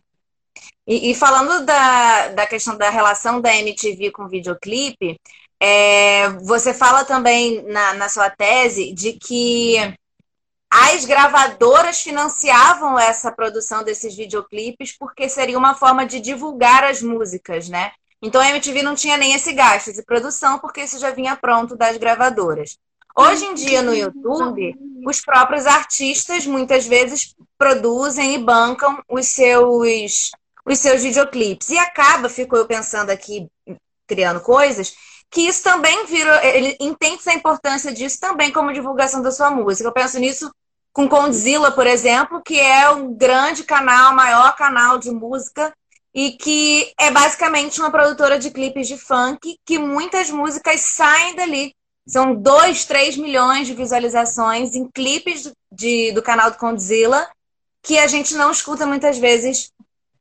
E, e, falando da, da questão da relação da MTV com o videoclipe, é, você fala também na, na sua tese de que as gravadoras financiavam essa produção desses videoclipes porque seria uma forma de divulgar as músicas, né? Então a MTV não tinha nem esse gasto de produção porque isso já vinha pronto das gravadoras. Hoje em dia no YouTube, os próprios artistas muitas vezes produzem e bancam os seus os seus videoclipes. E acaba, fico eu pensando aqui, criando coisas, que isso também vira. Ele entende a importância disso também como divulgação da sua música. Eu penso nisso com Condzilla, por exemplo, que é um grande canal, maior canal de música e que é basicamente uma produtora de clipes de funk que muitas músicas saem dali. São 2, 3 milhões de visualizações em clipes de, do canal do Condzilla que a gente não escuta muitas vezes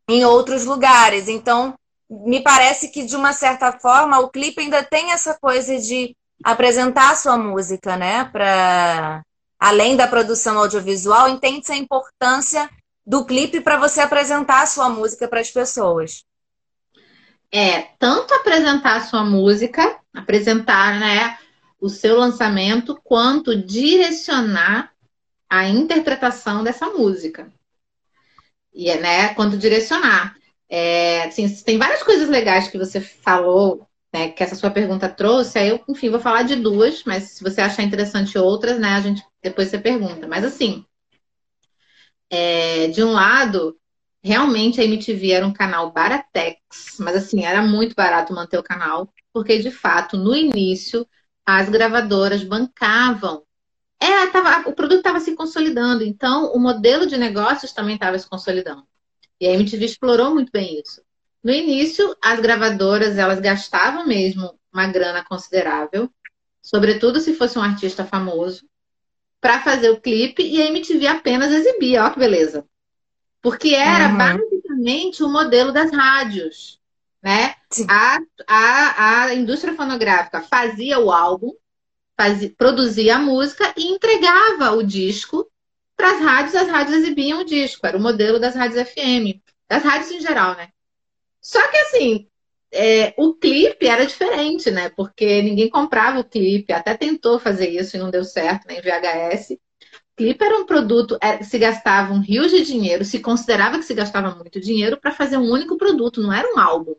em outros lugares. Então, me parece que, de uma certa forma, o clipe ainda tem essa coisa de apresentar a sua música, né? Para além da produção audiovisual, entende-se a importância do clipe para você apresentar a sua música para as pessoas. É, tanto apresentar a sua música, apresentar, né, o seu lançamento, quanto direcionar a interpretação dessa música. E é, né, quanto direcionar. É, assim, tem várias coisas legais que você falou, né, que essa sua pergunta trouxe. Aí eu, enfim, vou falar de duas, mas se você achar interessante outras, né, a gente depois você pergunta. Mas assim, é, de um lado, realmente a MTV era um canal baratex, mas assim, era muito barato manter o canal, porque de fato, no início, as gravadoras bancavam. É, tava, o produto estava se consolidando, então o modelo de negócios também estava se consolidando. E a MTV explorou muito bem isso. No início, as gravadoras elas gastavam mesmo uma grana considerável, sobretudo se fosse um artista famoso, para fazer o clipe e a MTV apenas exibia. Olha que beleza. Porque era uhum. basicamente o modelo das rádios. Né? A, a, a indústria fonográfica fazia o álbum, fazia, produzia a música e entregava o disco para as rádios, as rádios exibiam o disco. Era o modelo das rádios FM, das rádios em geral, né? Só que assim, é, o clipe era diferente, né? Porque ninguém comprava o clipe, até tentou fazer isso e não deu certo, né? Em VHS. O clipe era um produto, é, se gastava um rio de dinheiro, se considerava que se gastava muito dinheiro para fazer um único produto, não era um álbum.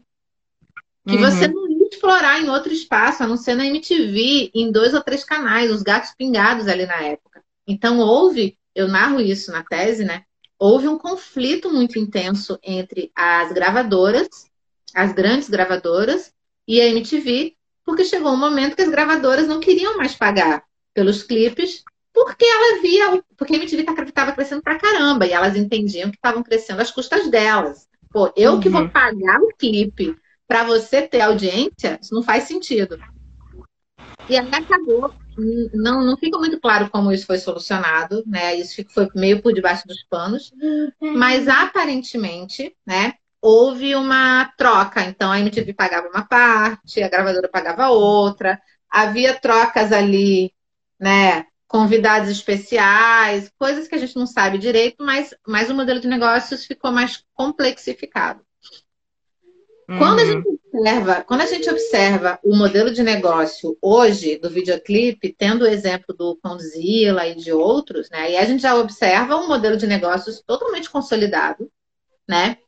Que uhum. você não ia explorar em outro espaço, a não ser na MTV, em dois ou três canais, os gatos pingados ali na época. Então houve, eu narro isso na tese, né? Houve um conflito muito intenso entre as gravadoras as grandes gravadoras e a MTV, porque chegou um momento que as gravadoras não queriam mais pagar pelos clipes, porque ela via, porque a MTV estava crescendo pra caramba e elas entendiam que estavam crescendo às custas delas. Pô, eu uhum. que vou uhum. pagar o clipe para você ter audiência, isso não faz sentido. E aí acabou. Não, não fica muito claro como isso foi solucionado, né? Isso foi meio por debaixo dos panos. Mas aparentemente, né? houve uma troca. Então a MTV pagava uma parte, a gravadora pagava outra, havia trocas ali, né? Convidados especiais, coisas que a gente não sabe direito, mas, mas o modelo de negócios ficou mais complexificado. Uhum. Quando, a uhum. gente observa, quando a gente observa o modelo de negócio hoje do videoclipe, tendo o exemplo do Condzilla e de outros, né? E a gente já observa um modelo de negócios totalmente consolidado, né?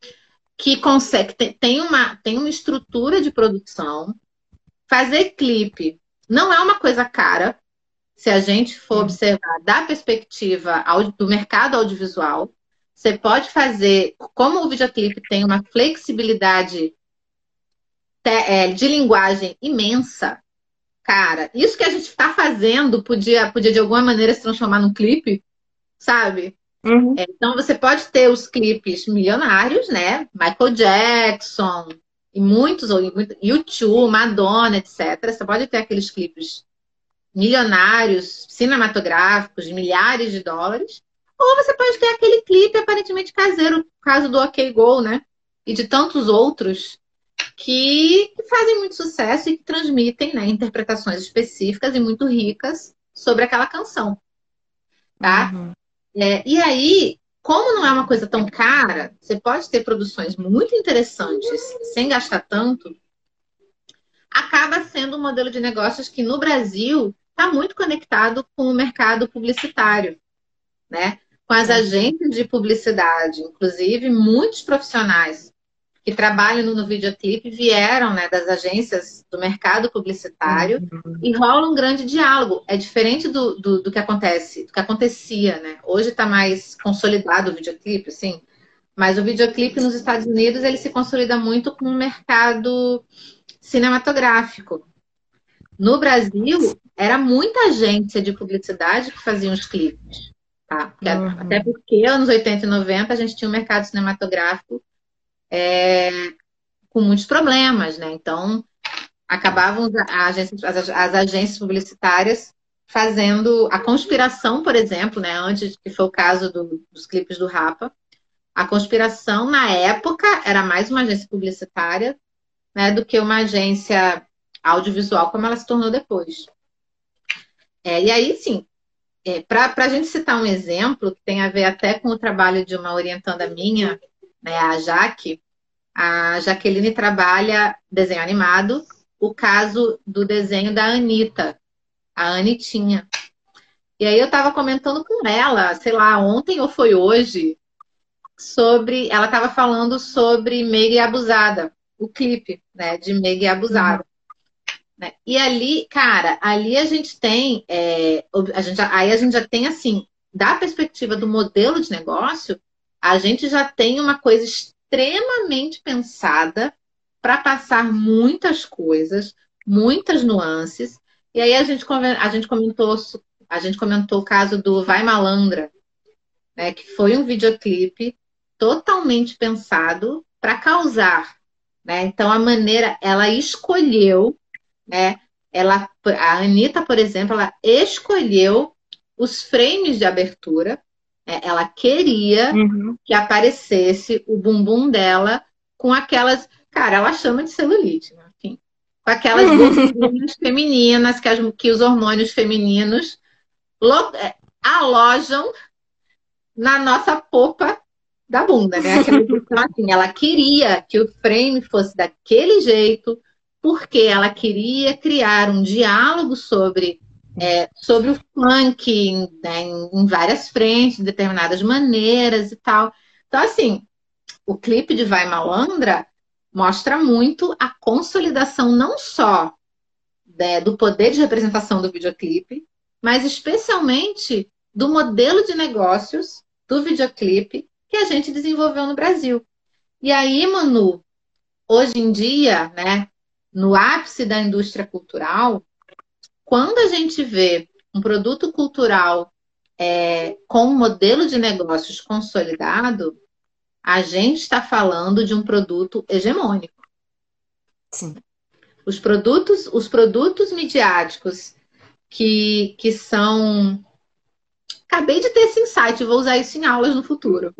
que consegue, tem uma, tem uma estrutura de produção. Fazer clipe não é uma coisa cara, se a gente for hum. observar da perspectiva do mercado audiovisual. Você pode fazer, como o videoclipe tem uma flexibilidade de linguagem imensa, cara, isso que a gente está fazendo podia, podia de alguma maneira se transformar num clipe, sabe? Uhum. É, então você pode ter os clipes milionários, né? Michael Jackson e muitos, YouTube, Madonna, etc. Você pode ter aqueles clipes milionários, cinematográficos, de milhares de dólares. Ou você pode ter aquele clipe aparentemente caseiro, caso do OK Go, né? E de tantos outros que, fazem muito sucesso e que transmitem né, interpretações específicas e muito ricas sobre aquela canção. Tá? Uhum. É, e aí, como não é uma coisa tão cara, você pode ter produções muito interessantes sem gastar tanto. Acaba sendo um modelo de negócios que no Brasil está muito conectado com o mercado publicitário, né? Com as agências de publicidade, inclusive muitos profissionais que trabalham no videoclipe vieram né, das agências do mercado publicitário uhum. e rola um grande diálogo. É diferente do, do, do que acontece, do que acontecia, né? Hoje está mais consolidado o videoclipe, assim, mas o videoclipe nos Estados Unidos ele se consolida muito com o mercado cinematográfico. No Brasil, era muita agência de publicidade que fazia os clipes. Tá? Uhum. Até porque anos 80 e 90 a gente tinha um mercado cinematográfico é, com muitos problemas, né? Então, acabavam as as agências publicitárias fazendo a conspiração, por exemplo, né? Antes que foi o caso do, dos clipes do Rapa. A conspiração, na época, era mais uma agência publicitária né, do que uma agência audiovisual, como ela se tornou depois. É, e aí, sim, é, para a gente citar um exemplo que tem a ver até com o trabalho de uma orientanda minha, né, a Jaque, a Jaqueline trabalha desenho animado, o caso do desenho da Anitta, a Anitinha. E aí eu estava comentando com ela, sei lá, ontem ou foi hoje, sobre. Ela estava falando sobre Meg Abusada, o clipe, né, de Meg Abusada. Né? E ali, cara, ali a gente tem, é, a gente, aí a gente já tem assim, da perspectiva do modelo de negócio, a gente já tem uma coisa extremamente pensada para passar muitas coisas, muitas nuances. E aí a gente, a gente comentou a gente comentou o caso do Vai Malandra, né, que foi um videoclipe totalmente pensado para causar. Né? Então a maneira, ela escolheu né? Ela, a Anitta, por exemplo, ela escolheu os frames de abertura. Né? Ela queria uhum. que aparecesse o bumbum dela com aquelas. Cara, ela chama de celulite, né? Enfim, com aquelas gordurinhas femininas que, as, que os hormônios femininos é, alojam na nossa popa da bunda, né? Então, assim, ela queria que o frame fosse daquele jeito, porque ela queria criar um diálogo sobre, é, sobre o funk né, em, em, várias frentes, de determinadas maneiras e tal. Então, assim, o clipe de Vai Malandra mostra muito a consolidação não só né, do poder de representação do videoclipe, mas especialmente do modelo de negócios do videoclipe que a gente desenvolveu no Brasil. E aí, Manu, hoje em dia, né, no ápice da indústria cultural, quando a gente vê um produto cultural é, com um modelo de negócios consolidado, a gente está falando de um produto hegemônico. Sim. Os produtos, os produtos midiáticos que, que são. Acabei de ter esse insight, vou usar isso em aulas no futuro.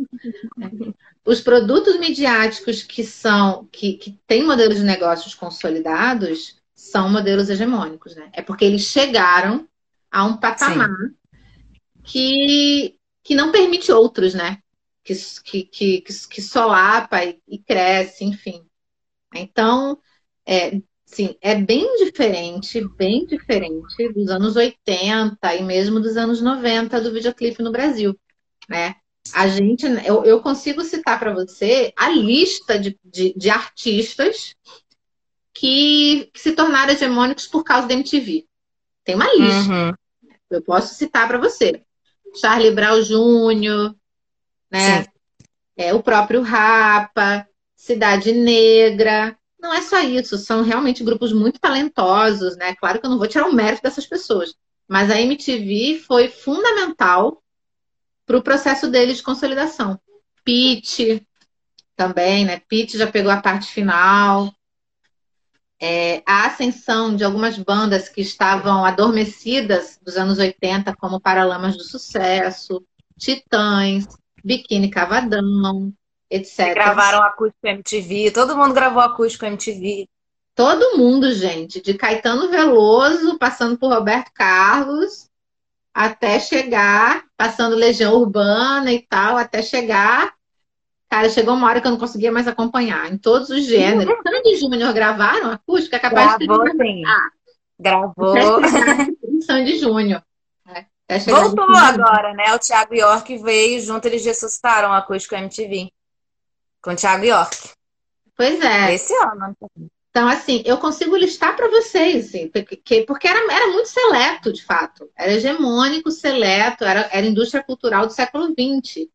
Os produtos midiáticos que são que, que têm modelos de negócios consolidados são modelos hegemônicos, né? É porque eles chegaram a um patamar que, que não permite outros, né? Que, que, que, que solapa e, e cresce, enfim. Então, é, sim, é bem diferente, bem diferente dos anos 80 e mesmo dos anos 90 do videoclipe no Brasil, né? a gente, eu, eu consigo citar para você a lista de, de, de artistas que, que, se tornaram hegemônicos por causa da MTV. Tem uma lista. Uhum. Eu posso citar para você. Charlie Brown Jr., né? É, o próprio Rapa, Cidade Negra. Não é só isso, são realmente grupos muito talentosos, né? Claro que eu não vou tirar o mérito dessas pessoas, mas a MTV foi fundamental para o processo dele de consolidação. Pete também, né? Pete já pegou a parte final. É, a ascensão de algumas bandas que estavam adormecidas dos anos 80, como Paralamas do Sucesso, Titãs, Biquíni Cavadão, etc. E gravaram acústico MTV, todo mundo gravou acústico MTV. Todo mundo, gente, de Caetano Veloso, passando por Roberto Carlos, até chegar, passando Legião Urbana e tal, até chegar. Cara, chegou uma hora que eu não conseguia mais acompanhar, em todos os gêneros. Sandy Júnior gravaram acústica, é capaz Gravou, de sim. Gravou. Sandy Júnior. Né? Voltou agora, né? O Thiago York veio junto, eles ressuscitaram o acústico MTV. Com o Thiago York. Pois é. Esse ano. Então, assim, eu consigo listar para vocês, assim, porque, porque era, era muito seleto, de fato. Era hegemônico, seleto, era, era indústria cultural do século XX.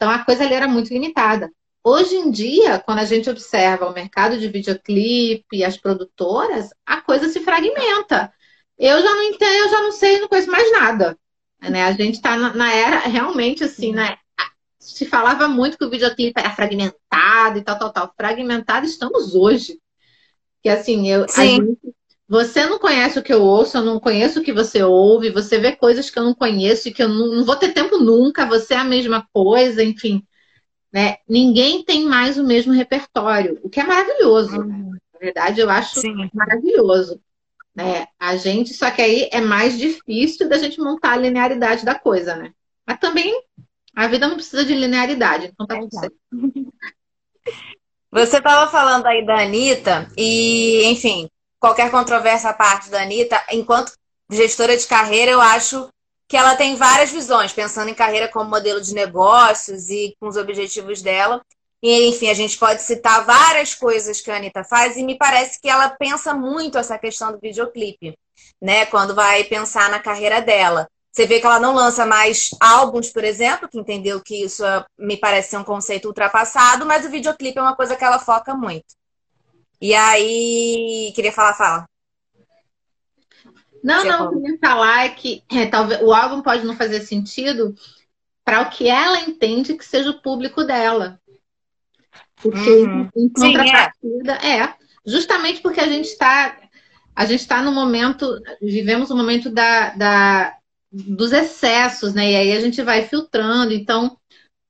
Então, a coisa ali era muito limitada. Hoje em dia, quando a gente observa o mercado de videoclipe e as produtoras, a coisa se fragmenta. Eu já não entendo, eu já não sei, não conheço mais nada. Né? A gente está na, na, era realmente assim, né? Se falava muito que o videoclipe era fragmentado e tal, tal, tal. Fragmentado estamos hoje. Que assim, eu, gente, você não conhece o que eu ouço, eu não conheço o que você ouve, você vê coisas que eu não conheço e que eu não, não vou ter tempo nunca, você é a mesma coisa, enfim. Né? Ninguém tem mais o mesmo repertório, o que é maravilhoso. Uhum. Na verdade, eu acho Sim. maravilhoso. Né? A gente, só que aí é mais difícil da gente montar a linearidade da coisa, né? Mas também a vida não precisa de linearidade, então tá tudo certo. Você estava falando aí da Anitta, e, enfim, qualquer controvérsia à parte da Anitta, enquanto gestora de carreira, eu acho que ela tem várias visões, pensando em carreira como modelo de negócios e com os objetivos dela. E, enfim, a gente pode citar várias coisas que a Anitta faz, e me parece que ela pensa muito essa questão do videoclipe, né? Quando vai pensar na carreira dela. Você vê que ela não lança mais álbuns, por exemplo, que entendeu que isso é, me parece ser um conceito ultrapassado, mas o videoclipe é uma coisa que ela foca muito. E aí, queria falar, fala. Não, não, eu queria falar é que é, talvez o álbum pode não fazer sentido para o que ela entende que seja o público dela. Porque uhum. em contrapartida, Sim, é. é. justamente porque a gente está a gente está no momento, vivemos o um momento da, da, dos excessos, né? E aí a gente vai filtrando. Então,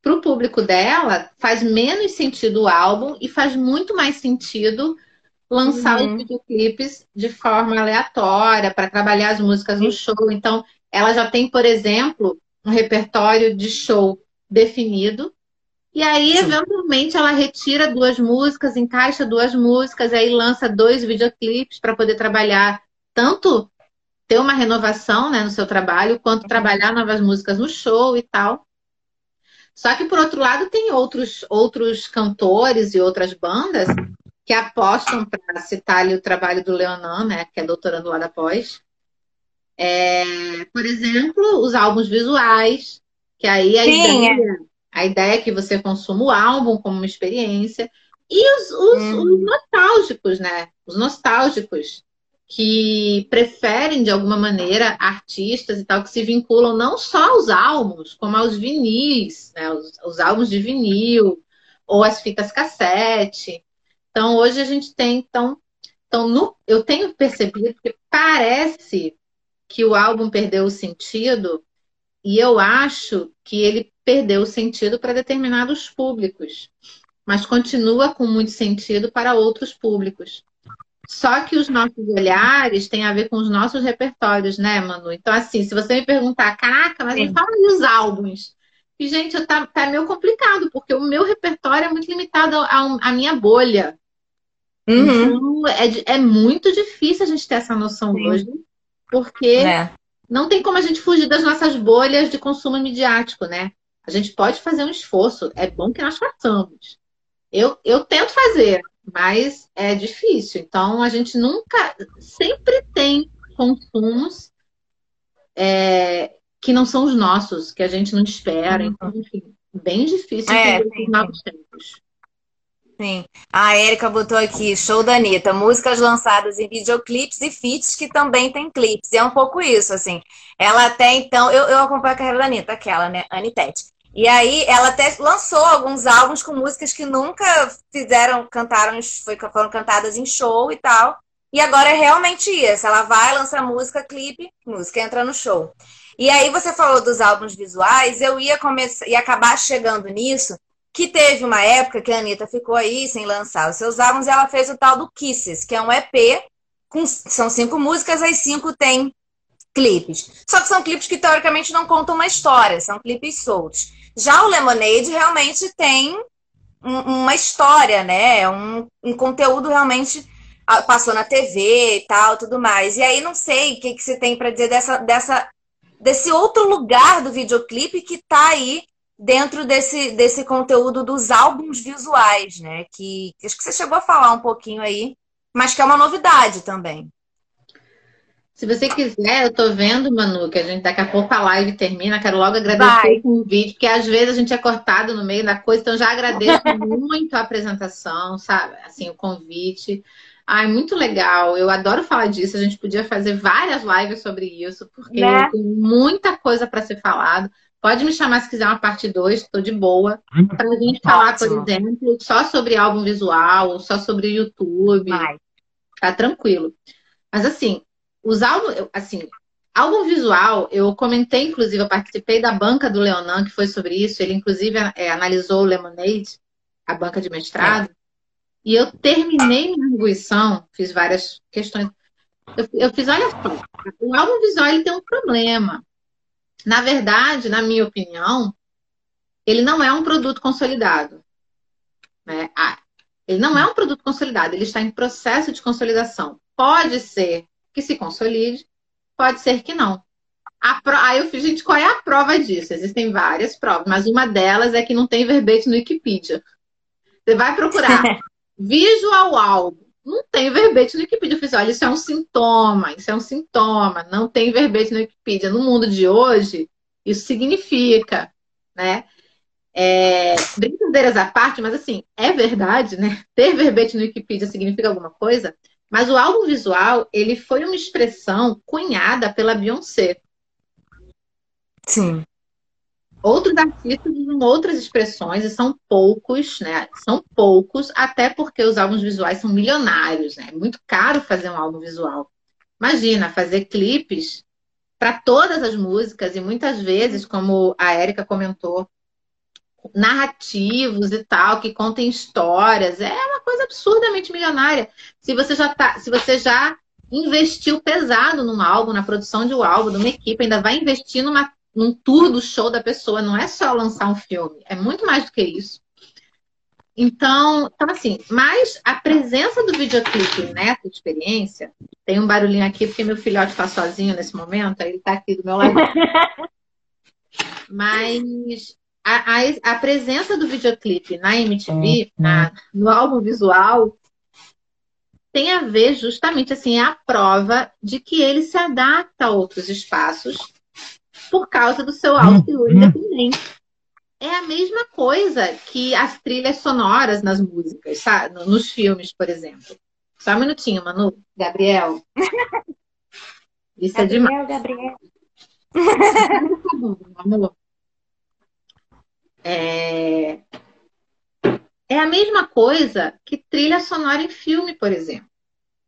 para o público dela, faz menos sentido o álbum e faz muito mais sentido lançar uhum. os videoclipes de forma aleatória, para trabalhar as músicas no show. Então, ela já tem, por exemplo, um repertório de show definido. E aí, Sim. eventualmente, ela retira duas músicas, encaixa duas músicas, aí lança dois videoclipes para poder trabalhar tanto ter uma renovação né, no seu trabalho, quanto trabalhar novas músicas no show e tal. Só que, por outro lado, tem outros, outros cantores e outras bandas que apostam, para citar ali o trabalho do Leonan, né, que é doutorando lá da pós, é, por exemplo, os álbuns visuais, que aí a, Sim, ideia, é. a ideia é que você consuma o álbum como uma experiência, e os, os, hum. os nostálgicos, né? Os nostálgicos, que preferem, de alguma maneira, artistas e tal, que se vinculam não só aos álbuns, como aos vinis, né? os, os álbuns de vinil, ou as fitas cassete. Então, hoje a gente tem, então, então no, eu tenho percebido que parece que o álbum perdeu o sentido, e eu acho que ele perdeu o sentido para determinados públicos, mas continua com muito sentido para outros públicos. Só que os nossos olhares têm a ver com os nossos repertórios, né, Manu? Então, assim, se você me perguntar, caraca, mas Sim. me fala dos álbuns. E, gente, tá, tá meio complicado, porque o meu repertório é muito limitado à minha bolha. Uhum. Então, é, é muito difícil a gente ter essa noção Sim. hoje, porque é. não tem como a gente fugir das nossas bolhas de consumo midiático, né? A gente pode fazer um esforço, é bom que nós façamos. Eu, eu tento fazer, mas é difícil. Então, a gente nunca, sempre tem consumos é, que não são os nossos, que a gente não espera. Uhum. Então, enfim, bem difícil é, os novos tempos. Sim. A Erika botou aqui, show da Anitta, músicas lançadas em videoclipes e feats que também tem clipes. E é um pouco isso, assim. Ela até então, eu, eu acompanho a carreira da Anitta, aquela, né? Anitete. E aí ela até lançou alguns álbuns com músicas que nunca fizeram, cantaram, foram cantadas em show e tal. E agora é realmente isso. Ela vai, lança música, clipe, música entra no show. E aí você falou dos álbuns visuais, eu ia começar e acabar chegando nisso, que teve uma época que a Anitta ficou aí sem lançar os seus álbuns ela fez o tal do Kisses, que é um EP, com, são cinco músicas, as cinco tem clipes. Só que são clipes que teoricamente não contam uma história, são clipes soltos. Já o Lemonade realmente tem um, uma história, né? Um, um conteúdo realmente ah, passou na TV e tal, tudo mais. E aí não sei o que, que você tem para dizer dessa, dessa, desse outro lugar do videoclipe que está aí dentro desse, desse conteúdo dos álbuns visuais, né? Que acho que você chegou a falar um pouquinho aí, mas que é uma novidade também. Se você quiser, eu tô vendo, Manu, que a gente daqui a pouco a live termina. Quero logo agradecer Vai. o convite, porque às vezes a gente é cortado no meio da coisa, então já agradeço muito a apresentação, sabe? Assim, o convite. Ai, muito legal. Eu adoro falar disso. A gente podia fazer várias lives sobre isso, porque né? tem muita coisa para ser falado. Pode me chamar se quiser uma parte 2, estou de boa. Para a gente falar, por exemplo, só sobre álbum visual, só sobre YouTube. Vai. Tá tranquilo. Mas assim, os álbuns, assim, álbum visual, eu comentei, inclusive, eu participei da banca do Leonan, que foi sobre isso. Ele, inclusive, é, analisou o Lemonade, a banca de mestrado. É. E eu terminei minha arguição, fiz várias questões. Eu, eu fiz, olha só, o álbum visual ele tem um problema. Na verdade, na minha opinião, ele não é um produto consolidado. Né? Ah, ele não é um produto consolidado, ele está em processo de consolidação. Pode ser que se consolide, pode ser que não. Pro... Aí eu fiz, gente, qual é a prova disso? Existem várias provas, mas uma delas é que não tem verbete no Wikipedia. Você vai procurar visual álbum. Não tem verbete no Wikipedia. Eu fiz, olha, isso é um sintoma, isso é um sintoma. Não tem verbete no Wikipedia. No mundo de hoje, isso significa, né? É, brincadeiras à parte, mas assim, é verdade, né? Ter verbete no Wikipedia significa alguma coisa, mas o álbum visual, ele foi uma expressão cunhada pela Beyoncé. Sim. Outros artistas usam outras expressões e são poucos, né? São poucos, até porque os álbuns visuais são milionários, né? É muito caro fazer um álbum visual. Imagina, fazer clipes para todas as músicas e muitas vezes, como a Érica comentou, narrativos e tal, que contem histórias. É uma coisa absurdamente milionária. Se você já tá, se você já investiu pesado num álbum, na produção de um álbum, numa equipe, ainda vai investir numa, num tour do show da pessoa, não é só lançar um filme, é muito mais do que isso. Então, então assim, mas a presença do videoclipe nessa experiência, tem um barulhinho aqui porque meu filhote está sozinho nesse momento, ele está aqui do meu lado. Mas a, a, a presença do videoclipe na MTV, é, na, é. no álbum visual, tem a ver justamente assim, é a prova de que ele se adapta a outros espaços por causa do seu alto uhum. independente. É a mesma coisa que as trilhas sonoras nas músicas, sabe? nos filmes, por exemplo. Só um minutinho, Manu. Gabriel. Isso Gabriel, é demais. Gabriel. Amor. É... é a mesma coisa que trilha sonora em filme, por exemplo.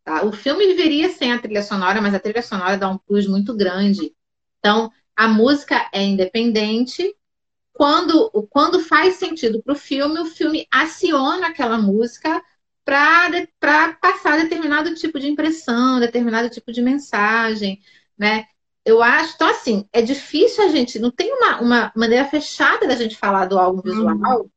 Tá? O filme viveria sem a trilha sonora, mas a trilha sonora dá um plus muito grande. Então, a música é independente. Quando, quando faz sentido para o filme, o filme aciona aquela música para passar determinado tipo de impressão, determinado tipo de mensagem, né? Eu acho, então assim, é difícil a gente, não tem uma, uma maneira fechada da gente falar do álbum visual. Uhum.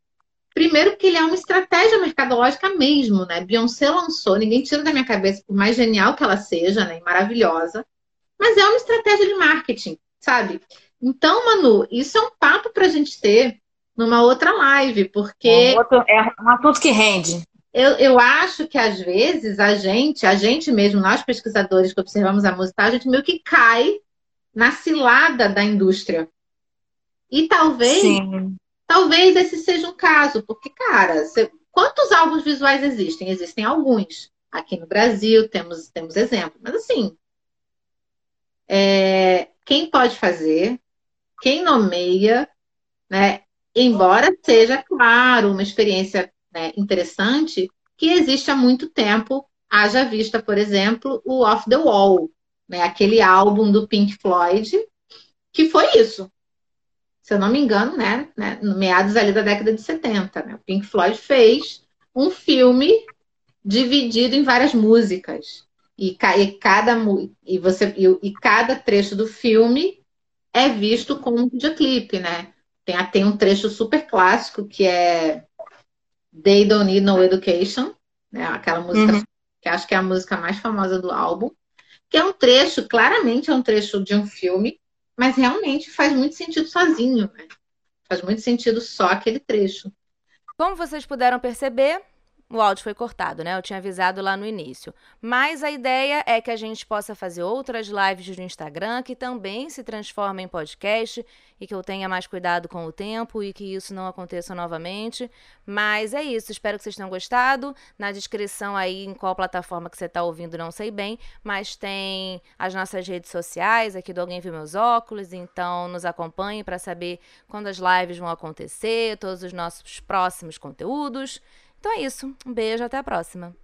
Primeiro porque ele é uma estratégia mercadológica mesmo, né? Beyoncé lançou, ninguém tira da minha cabeça, por mais genial que ela seja, né? Maravilhosa. Mas é uma estratégia de marketing, sabe? Então, Manu, isso é um papo pra gente ter numa outra live, porque... É um, outro, é um assunto que rende. Eu, eu acho que às vezes a gente, a gente mesmo, nós pesquisadores que observamos a música, a gente meio que cai na cilada da indústria. E talvez, Sim. talvez esse seja um caso, porque, cara, você, quantos álbuns visuais existem? Existem alguns. Aqui no Brasil temos, temos exemplos. Mas assim, é, quem pode fazer, quem nomeia, né? Embora seja, claro, uma experiência né, interessante, que existe há muito tempo, haja vista, por exemplo, o Off the Wall, né? Aquele álbum do Pink Floyd, que foi isso. Se eu não me engano, né? né no meados ali da década de 70, né? O Pink Floyd fez um filme dividido em várias músicas. E, e cada, e, você, e, e cada trecho do filme é visto como um videoclipe, né? Tem, tem um trecho super clássico que é They Don't Need No Education, né? Aquela música uhum. que acho que é a música mais famosa do álbum que é um trecho, claramente é um trecho de um filme, mas realmente faz muito sentido sozinho, né? Faz muito sentido só aquele trecho. Como vocês puderam perceber, o áudio foi cortado, né? Eu tinha avisado lá no início. Mas a ideia é que a gente possa fazer outras lives no Instagram que também se transformem em podcast e que eu tenha mais cuidado com o tempo e que isso não aconteça novamente. Mas é isso, espero que vocês tenham gostado. Na descrição aí em qual plataforma que você está ouvindo, não sei bem, mas tem as nossas redes sociais, aqui do Alguém Viu Meus Óculos, então nos acompanhe para saber quando as lives vão acontecer, todos os nossos próximos conteúdos. Então é isso. Um beijo, até a próxima.